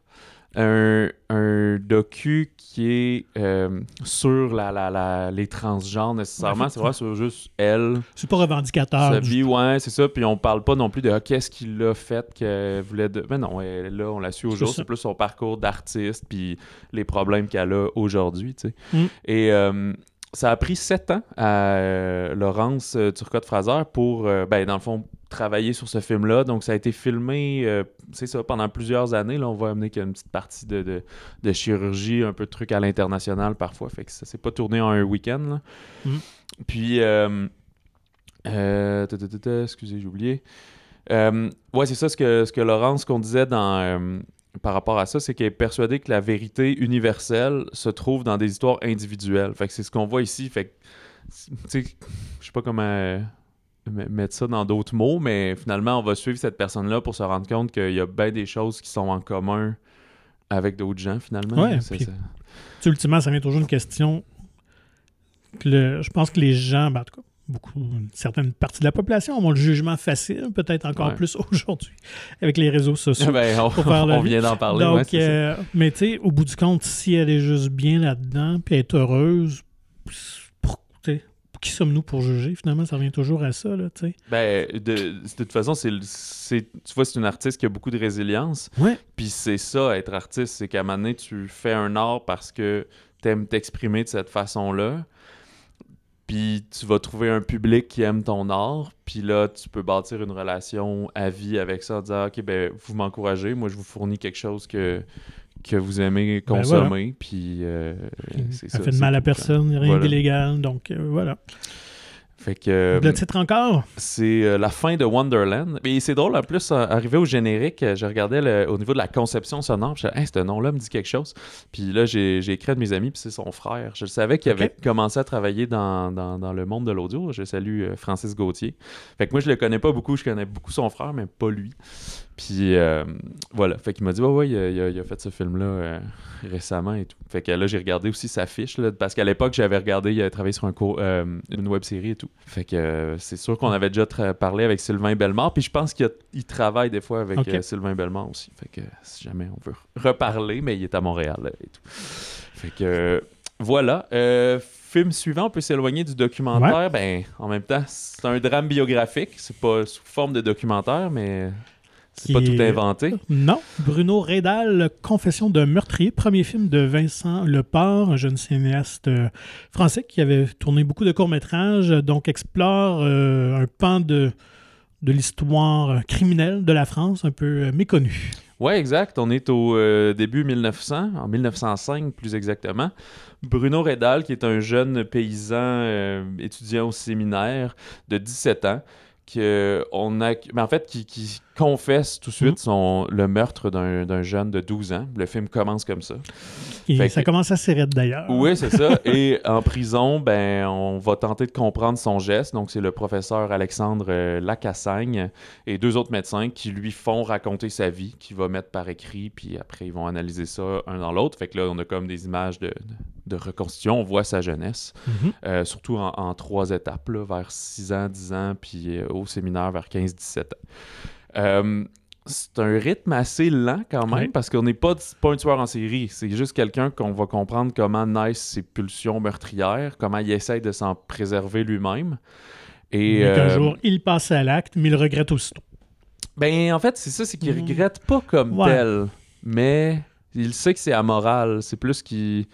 un, un docu qui est euh, sur la, la, la- les transgenres nécessairement. C'est vraiment sur juste elle, C'est pas revendicateur. sa vie, ouais, c'est ça. Puis on parle pas non plus de ah, qu'est-ce qui l'a fait qu'elle voulait de. Mais non, elle, est là, on la suit au C'est jour. ça. C'est plus son parcours d'artiste, puis les problèmes qu'elle a aujourd'hui, tu sais. Mm. Et. euh, ça a pris sept ans à euh, Laurence euh, Turcotte-Fraser pour, euh, ben, dans le fond, travailler sur ce film-là. Donc, ça a été filmé, euh, c'est ça, pendant plusieurs années. Là, on va amener qu'il y a une petite partie de, de, de chirurgie, un peu de trucs à l'international parfois. Fait que ça s'est pas tourné en un week-end. Mhm. Puis, ta, ta, ta, ta, excusez, j'ai oublié. Euh, ouais, c'est ça ce que, ce que Laurence, qu'on disait dans, euh, par rapport à ça, c'est qu'elle est persuadée que la vérité universelle se trouve dans des histoires individuelles. Fait que c'est ce qu'on voit ici. Fait je sais pas comment euh, mettre ça dans d'autres mots, mais finalement, on va suivre cette personne-là pour se rendre compte qu'il y a bien des choses qui sont en commun avec d'autres gens, finalement. Ouais, C'est- sais, ultimement, ça vient toujours une question. que le- je pense que les gens, ben, en tout cas, beaucoup, une certaine partie de la population ont le jugement facile, peut-être encore Ouais. plus <laughs> aujourd'hui, avec les réseaux sociaux. Ben, on, <laughs> vient d'en parler. Donc, ouais, euh, mais tu sais, au bout du compte, si elle est juste bien là-dedans, puis elle est heureuse, pour, qui sommes-nous pour juger? Finalement, ça revient toujours à ça, là, tu sais. Ben, de, de toute façon, c'est, tu vois, c'est une artiste qui a beaucoup de résilience. Ouais. Puis c'est ça, être artiste, c'est qu'à un moment donné, tu fais un art parce que t'aimes t'exprimer de cette façon-là. Puis tu vas trouver un public qui aime ton art. Puis là, tu peux bâtir une relation à vie avec ça en disant OK, ben, vous m'encouragez, moi, je vous fournis quelque chose que, que vous aimez Ben, consommer. Puis euh, c'est Ça ça. fait de mal à personne, rien Voilà. d'illégal. Donc, euh, voilà. Fait que. le titre encore? C'est euh, la fin de Wonderland. Et c'est drôle, en plus, euh, arrivé au générique, euh, je regardais le- au niveau de la conception sonore, je disais, hey, ce nom-là me dit quelque chose. Puis là, j'ai écrit à de mes amis, puis c'est son frère. Je savais qu'il avait commencé à travailler dans, dans- dans le monde de l'audio. Je salue euh, Francis Gauthier. Fait que moi, je le connais pas beaucoup, je connais beaucoup son frère, mais pas lui. Puis euh, voilà, fait qu'il m'a dit, ouais, ouais, il a, il a- il a fait ce film-là euh, récemment et tout. Fait que là, j'ai regardé aussi sa fiche, là, parce qu'à l'époque, j'avais regardé, il avait travaillé sur un cours, euh, une web série et tout. Fait que euh, c'est sûr qu'on avait déjà parlé avec Sylvain Bellemare, puis je pense qu'il travaille des fois avec euh, Sylvain Bellemare aussi. Fait que si jamais on veut reparler, mais il est à Montréal là, et tout. Fait que euh, voilà. Euh, film suivant, on peut s'éloigner du documentaire. Ben, en même temps, c'est un drame biographique. C'est pas sous forme de documentaire, mais C'est pas tout inventé. Non. Bruno Rédal, Confession d'un meurtrier, premier film de Vincent Leport, un jeune cinéaste euh, français qui avait tourné beaucoup de courts-métrages, donc explore euh, un pan de, de l'histoire criminelle de la France, un peu euh, méconnue. Ouais, exact. On est au euh, début 1900, en 1905 plus exactement. Bruno Redal, qui est un jeune paysan euh, étudiant au séminaire de 17 ans, qui, euh, on a, mais en fait, qui, qui confesse tout de suite son, le meurtre d'un jeune de 12 ans. Le film commence comme ça. Et Fait ça que- commence assez raide d'ailleurs. Oui, c'est ça. Et en prison, ben, on va tenter de comprendre son geste. Donc, c'est le professeur Alexandre euh, Lacassagne et deux autres médecins qui lui font raconter sa vie, qui va mettre par écrit, puis après, ils vont analyser ça un dans l'autre. Fait que là, on a comme des images de, de reconstitution. On voit sa jeunesse, Mhm. euh, surtout en, en trois étapes, là, vers 6 ans, 10 ans, puis euh, au séminaire vers 15-17 ans. Euh, c'est un rythme assez lent quand même parce qu'on n'est pas, pas un tueur en série. C'est juste quelqu'un qu'on va comprendre comment naissent ses pulsions meurtrières, comment il essaye de s'en préserver lui-même. Et Mais qu'un euh, jour, il passe à l'acte, mais il regrette aussitôt. ben en fait c'est ça, c'est qu'il Mm. regrette pas comme Ouais. tel, mais il sait que c'est amoral. C'est plus qu'il,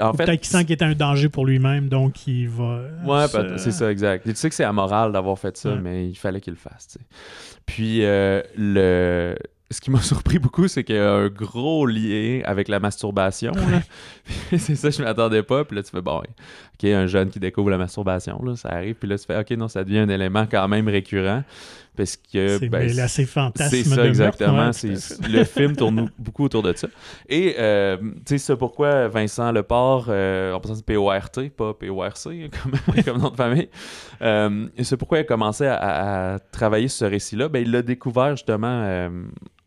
en Ou fait, Peut-être qu'il sent qu'il est un danger pour lui-même, donc il va. Ouais, se- c'est ça, exact. Tu sais que c'est amoral d'avoir fait ça, Ouais. mais il fallait qu'il le fasse. tu sais. Puis, euh, le... ce qui m'a <laughs> surpris beaucoup, c'est qu'il y a un gros lien avec la masturbation. <laughs> c'est ça, je m'attendais pas. Puis là, tu fais, bon, OK, un jeune qui découvre la masturbation, là, ça arrive. Puis là, tu fais, OK, non, ça devient un élément quand même récurrent. Parce que. C'est ben, ses fantasmes c'est de ça, meurtre, exactement. ouais, fait. le film tourne beaucoup autour de ça. Et, euh, tu sais, c'est pourquoi Vincent Leport, euh, en passant c'est P-O-R-T, pas P-O-R-C, comme, <laughs> comme nom de famille, euh, c'est pourquoi il a commencé à, à- travailler sur ce récit-là. Ben, il l'a découvert justement euh,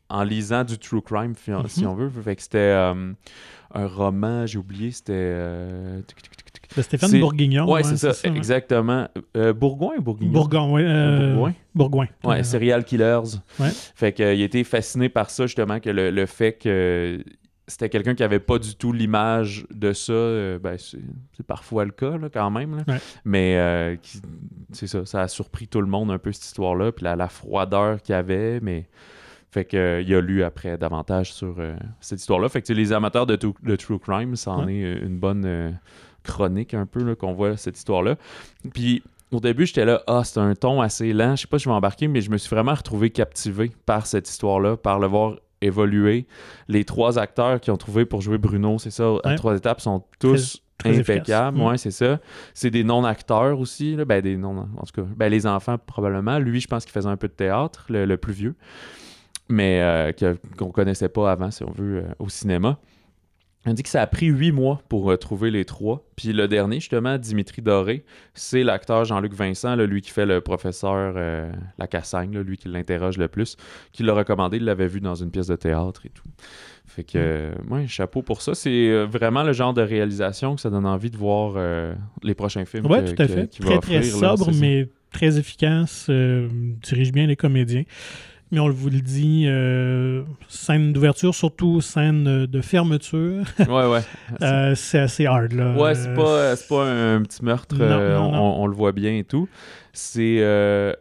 en lisant du true crime, si Mhm. on veut. Fait que c'était un roman, j'ai oublié, c'était. euh. De Stéphane C'est- Bourguignon. Ouais, c'est ça, ouais. exactement. Euh, Bourgoin ou Bourguignon? Bourgoin, oui. euh, Bourgoin? Bourgoin. Euh, Serial Killers. Ouais. Fait qu'il a été fasciné par ça, justement, que le, le fait que c'était quelqu'un qui avait pas du tout l'image de ça, euh, ben, c'est parfois le cas, là, quand même. là. Ouais. Mais euh, c'est ça, ça a surpris tout le monde un peu, cette histoire-là, puis la, la froideur qu'il y avait, mais... Fait que, euh, il a lu après davantage sur euh, cette histoire-là. Fait que les amateurs de, True Crime, ça en Ouais. est euh, une bonne euh, chronique un peu qu'on voit cette histoire-là. Puis au début, j'étais là, ah, c'est un ton assez lent. Je sais pas si je vais embarquer, mais je me suis vraiment retrouvé captivé par cette histoire-là, par le voir évoluer. Les trois acteurs qui ont trouvé pour jouer Bruno, c'est ça, à Ouais. trois étapes, sont tous impeccables. Mm. Ouais, c'est ça. C'est des non-acteurs aussi. Là. Ben, des non, en tout cas, ben, les enfants, probablement. Lui, je pense qu'il faisait un peu de théâtre, le, le plus vieux, mais euh, qu'on connaissait pas avant, si on veut, euh, au cinéma. On dit que ça a pris huit mois pour euh, trouver les trois. Puis le dernier, justement, Dimitri Doré, c'est l'acteur Jean-Luc Vincent, là, lui qui fait le professeur euh, Lacassagne, là, lui qui l'interroge le plus, qui l'a recommandé, il l'avait vu dans une pièce de théâtre et tout. Fait que, euh, ouais, chapeau pour ça. C'est vraiment le genre de réalisation que ça donne envie de voir les prochains films. Ouais, que- tout à fait. Très, très offrir, sobre, mais très efficace. dirige bien les comédiens. Mais on vous le dit, euh, scène d'ouverture, surtout scène euh, de fermeture, <laughs> Ouais, ouais. euh, c'est assez hard. Là. Ouais, c'est pas, c'est pas un petit meurtre, Non, euh, non, on, non. on le voit bien et tout. C'est,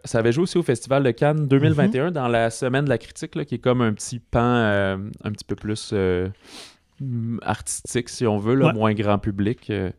ça avait joué aussi au Festival de Cannes 2021 dans la semaine de la critique, là, qui est comme un petit pan un petit peu plus artistique, si on veut, Ouais. moins grand public. euh,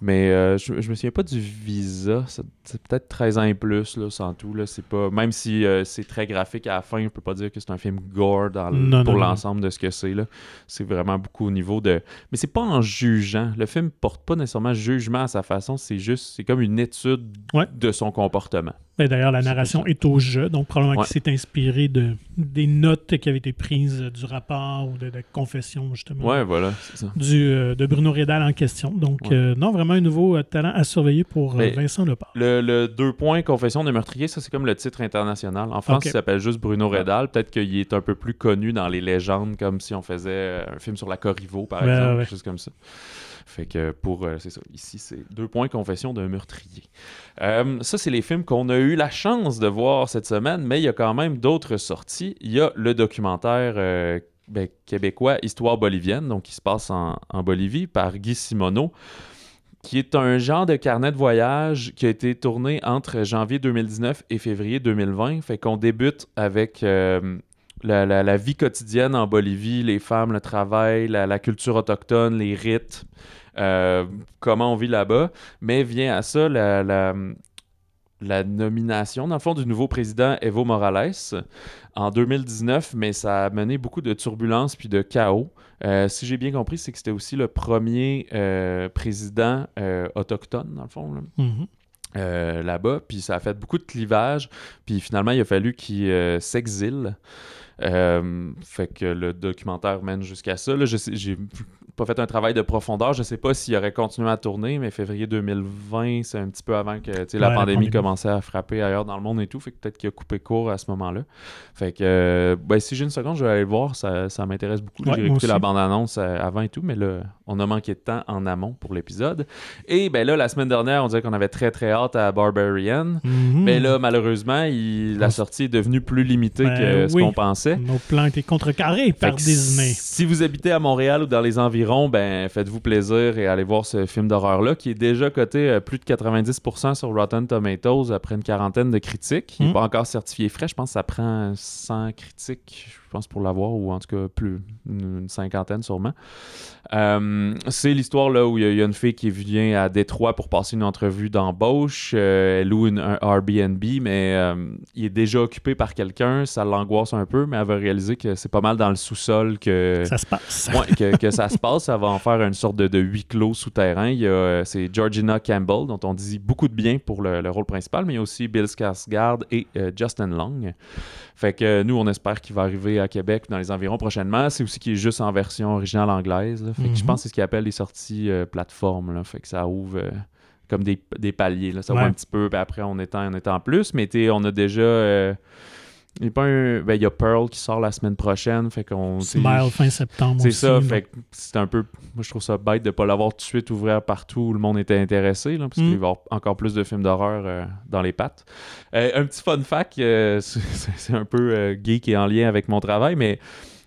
mais euh, je, je me souviens pas du visa. C'est peut-être 13 ans et plus, là, sans tout. Là, c'est pas, même si euh, c'est très graphique à la fin, on peut pas dire que c'est un film gore dans le- Non, pour l'ensemble de ce que c'est. là. C'est vraiment beaucoup au niveau de mais c'est pas en jugeant. Le film porte pas nécessairement jugement à sa façon, c'est juste, c'est comme une étude Ouais. de son comportement. Ben, D'ailleurs, la narration est au jeu, donc probablement Ouais. qu'il s'est inspiré de, des notes qui avaient été prises du rapport ou de la confession, justement, Ouais, voilà, ça. du, euh, de Bruno Rédal en question. Donc, Ouais. euh, non, vraiment un nouveau euh, talent à surveiller pour Mais- Vincent Lepard. Le, le deux points confession de meurtrier, ça c'est comme le titre international. En France, Ok. il s'appelle juste Bruno Redal. Peut-être qu'il est un peu plus connu dans les légendes, comme si on faisait un film sur la Corriveau, par Ouais, exemple, quelque chose comme ça. Fait que pour, euh, c'est ça, ici c'est deux points confession d'un meurtrier. Euh, ça, c'est les films qu'on a eu la chance de voir cette semaine, mais il y a quand même d'autres sorties. Il y a le documentaire euh, ben, québécois Histoire bolivienne, donc qui se passe en, Bolivie par Guy Simoneau qui est un genre de carnet de voyage qui a été tourné entre janvier 2019 et février 2020. Fait qu'on débute avec la, vie quotidienne en Bolivie, les femmes, le travail, la culture autochtone, les rites, euh, comment on vit là-bas. Mais vient à ça la, la, la nomination, dans le fond, du nouveau président Evo Morales en 2019, mais ça a mené beaucoup de turbulences puis de chaos. Euh, si j'ai bien compris, c'est que c'était aussi le premier euh, président autochtone, dans le fond. là Mhm. euh, là-bas, puis ça a fait beaucoup de clivages, puis finalement, il a fallu qu'il euh, s'exile. Euh, fait que le documentaire mène jusqu'à ça. Là, je j'ai pas fait un travail de profondeur. Je sais pas s'il aurait continué à tourner, mais février 2020, c'est un petit peu avant que la Ouais, la pandémie pandémie. commençait à frapper ailleurs dans le monde et tout. Fait que peut-être qu'il a coupé court à ce moment-là. Fait que euh, ben, si j'ai une seconde, je vais aller le voir. Ça, ça m'intéresse beaucoup. Ouais, j'ai écouté la bande-annonce euh, avant et tout, mais là, on a manqué de temps en amont pour l'épisode. Et ben là, la semaine dernière, on disait qu'on avait très très hâte à Barbarian. Mhm. Mais là, malheureusement, il- la sortie est devenue plus limitée Ben que ce oui. qu'on pensait. Nos plans étaient contrecarrés par Disney. Si vous habitez à Montréal ou dans les environs, ben faites-vous plaisir et allez voir ce film d'horreur-là qui est déjà coté à plus de 90% sur Rotten Tomatoes après une quarantaine de critiques. Il n'est Mm. pas encore certifié frais. Je pense que ça prend 100 critiques, pense, pour l'avoir, ou en tout cas plus, une, cinquantaine sûrement. Euh, c'est l'histoire là où il y, a- il y a une fille qui vient à Détroit pour passer une entrevue d'embauche. Euh, elle loue une- un Airbnb, mais euh, il est déjà occupé par quelqu'un. Ça l'angoisse un peu, mais elle va réaliser que c'est pas mal dans le sous-sol que Ça se passe. Ouais, que, que ça se passe. Ça va en faire une sorte de, de huis clos souterrain. C'est Georgina Campbell, dont on dit beaucoup de bien pour le, le rôle principal, mais il y a aussi Bill Skarsgård et Justin Long. Fait que euh, nous, on espère qu'il va arriver à Québec dans les environs prochainement. C'est aussi qu'il est juste en version originale anglaise. là. Fait que je Mhm. pense que c'est ce qu'ils appellent les sorties euh, plateformes. là. Fait que ça ouvre euh, comme des, des paliers. Là. Ça Ouais. ouvre un petit peu, puis après, on étend, on étend plus. Mais on a déjà... il y a pas un- ben, il y a Pearl qui sort la semaine prochaine. Fait qu'on... Smile fin septembre c'est ça, fait que c'est un peu. Moi, je trouve ça bête de ne pas l'avoir tout de suite ouvert partout où le monde était intéressé, là, parce Mm. qu'il va y avoir encore plus de films d'horreur euh, dans les pattes. Euh, un petit fun fact, euh, <laughs> c'est un peu geek et en lien avec mon travail, mais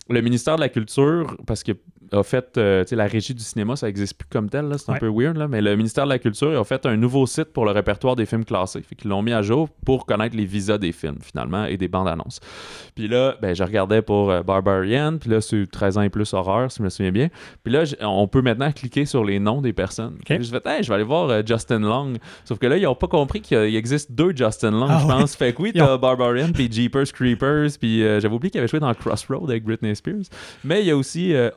le ministère de la Culture, parce que a fait, euh, tu sais, la régie du cinéma, ça existe plus comme tel, là, c'est un peu weird, là, mais le ministère de la Culture a fait un nouveau site pour le répertoire des films classés. Fait qu'ils l'ont mis à jour pour connaître les visas des films, finalement, et des bandes annonces. Puis là, ben, je regardais pour euh, Barbarian, puis là, c'est 13 ans et plus horreur, si je me souviens bien. Puis là, on peut maintenant cliquer sur les noms des personnes. Puis Je fais, Hey, je vais aller voir euh, Justin Long. Sauf que là, ils n'ont pas compris qu'il existe deux Justin Long, Ah je ouais. pense. Fait que oui, ont- t'as Barbarian, puis Jeepers Creepers, puis j'avais oublié qu'il avait joué dans Crossroad avec Britney Spears. Mais il y a aussi euh,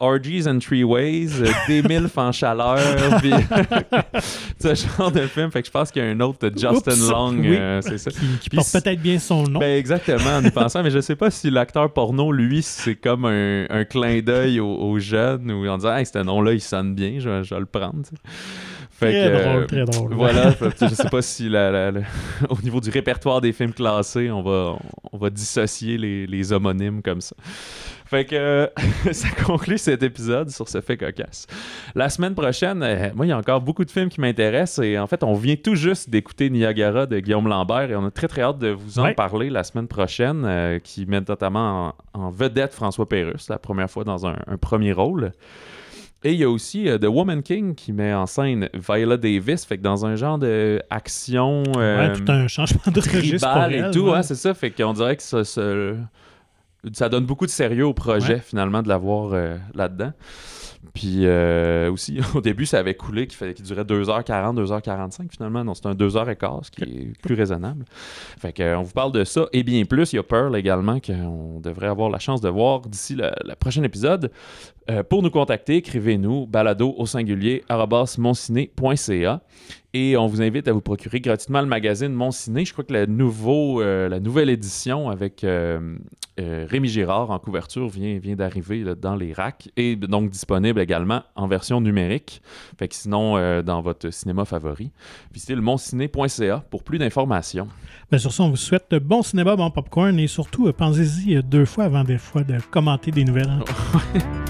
Orgies and Three Ways, euh, <laughs> Des en chaleur, puis <laughs> ce genre de film. Fait que je pense qu'il y a un autre de Justin Oups, Long, oui. euh, c'est ça. qui, qui porte peut-être bien son nom. Ben exactement, en y pensant, mais je sais pas si l'acteur porno, lui, c'est comme un, un clin d'œil aux, aux jeunes ou en disant, hey, ce nom-là, il sonne bien, je, vais- je vais le prendre. Fait très que, drôle, euh, très drôle. Voilà, je sais pas si la- la- la- <laughs> au niveau du répertoire des films classés, on va, on va dissocier les, les homonymes comme ça. Fait que euh, <laughs> ça conclut cet épisode sur ce fait cocasse. La semaine prochaine, euh, moi, il y a encore beaucoup de films qui m'intéressent et en fait, on vient tout juste d'écouter Niagara de Guillaume Lambert et on a très très hâte de vous en Ouais. parler la semaine prochaine, euh, qui met notamment en, en vedette François Pérusse, la première fois dans un, un premier rôle. Et il y a aussi euh, The Woman King qui met en scène Viola Davis, fait que dans un genre de action euh, Ouais, tout un changement de registre et tout, ouais. ouais, c'est ça, fait qu'on dirait que ça, ça, ça donne beaucoup de sérieux au projet Ouais. finalement de l'avoir euh, là-dedans. Puis euh, aussi, <laughs> au début, ça avait coulé qui, fait, qui durait 2h40, 2h45 finalement. Non, c'est un 2h15, ce qui est plus raisonnable. Fait que, euh, on vous parle de ça et bien plus. Il y a Pearl également qu'on devrait avoir la chance de voir d'ici le, le prochain épisode. Euh, pour nous contacter, écrivez-nous balado au singulier et on vous invite à vous procurer gratuitement le magazine Mon Ciné. Je crois que le nouveau, euh, la nouvelle édition avec euh, euh, Rémi Girard en couverture vient, vient d'arriver dans les racks et donc disponible également en version numérique. Fait que sinon, euh, dans votre cinéma favori, visitez le monciné.ca pour plus d'informations. Ben, sur ça, on vous souhaite de bon cinéma, bon popcorn et surtout, euh, pensez-y deux fois avant des fois de commenter des nouvelles. <laughs>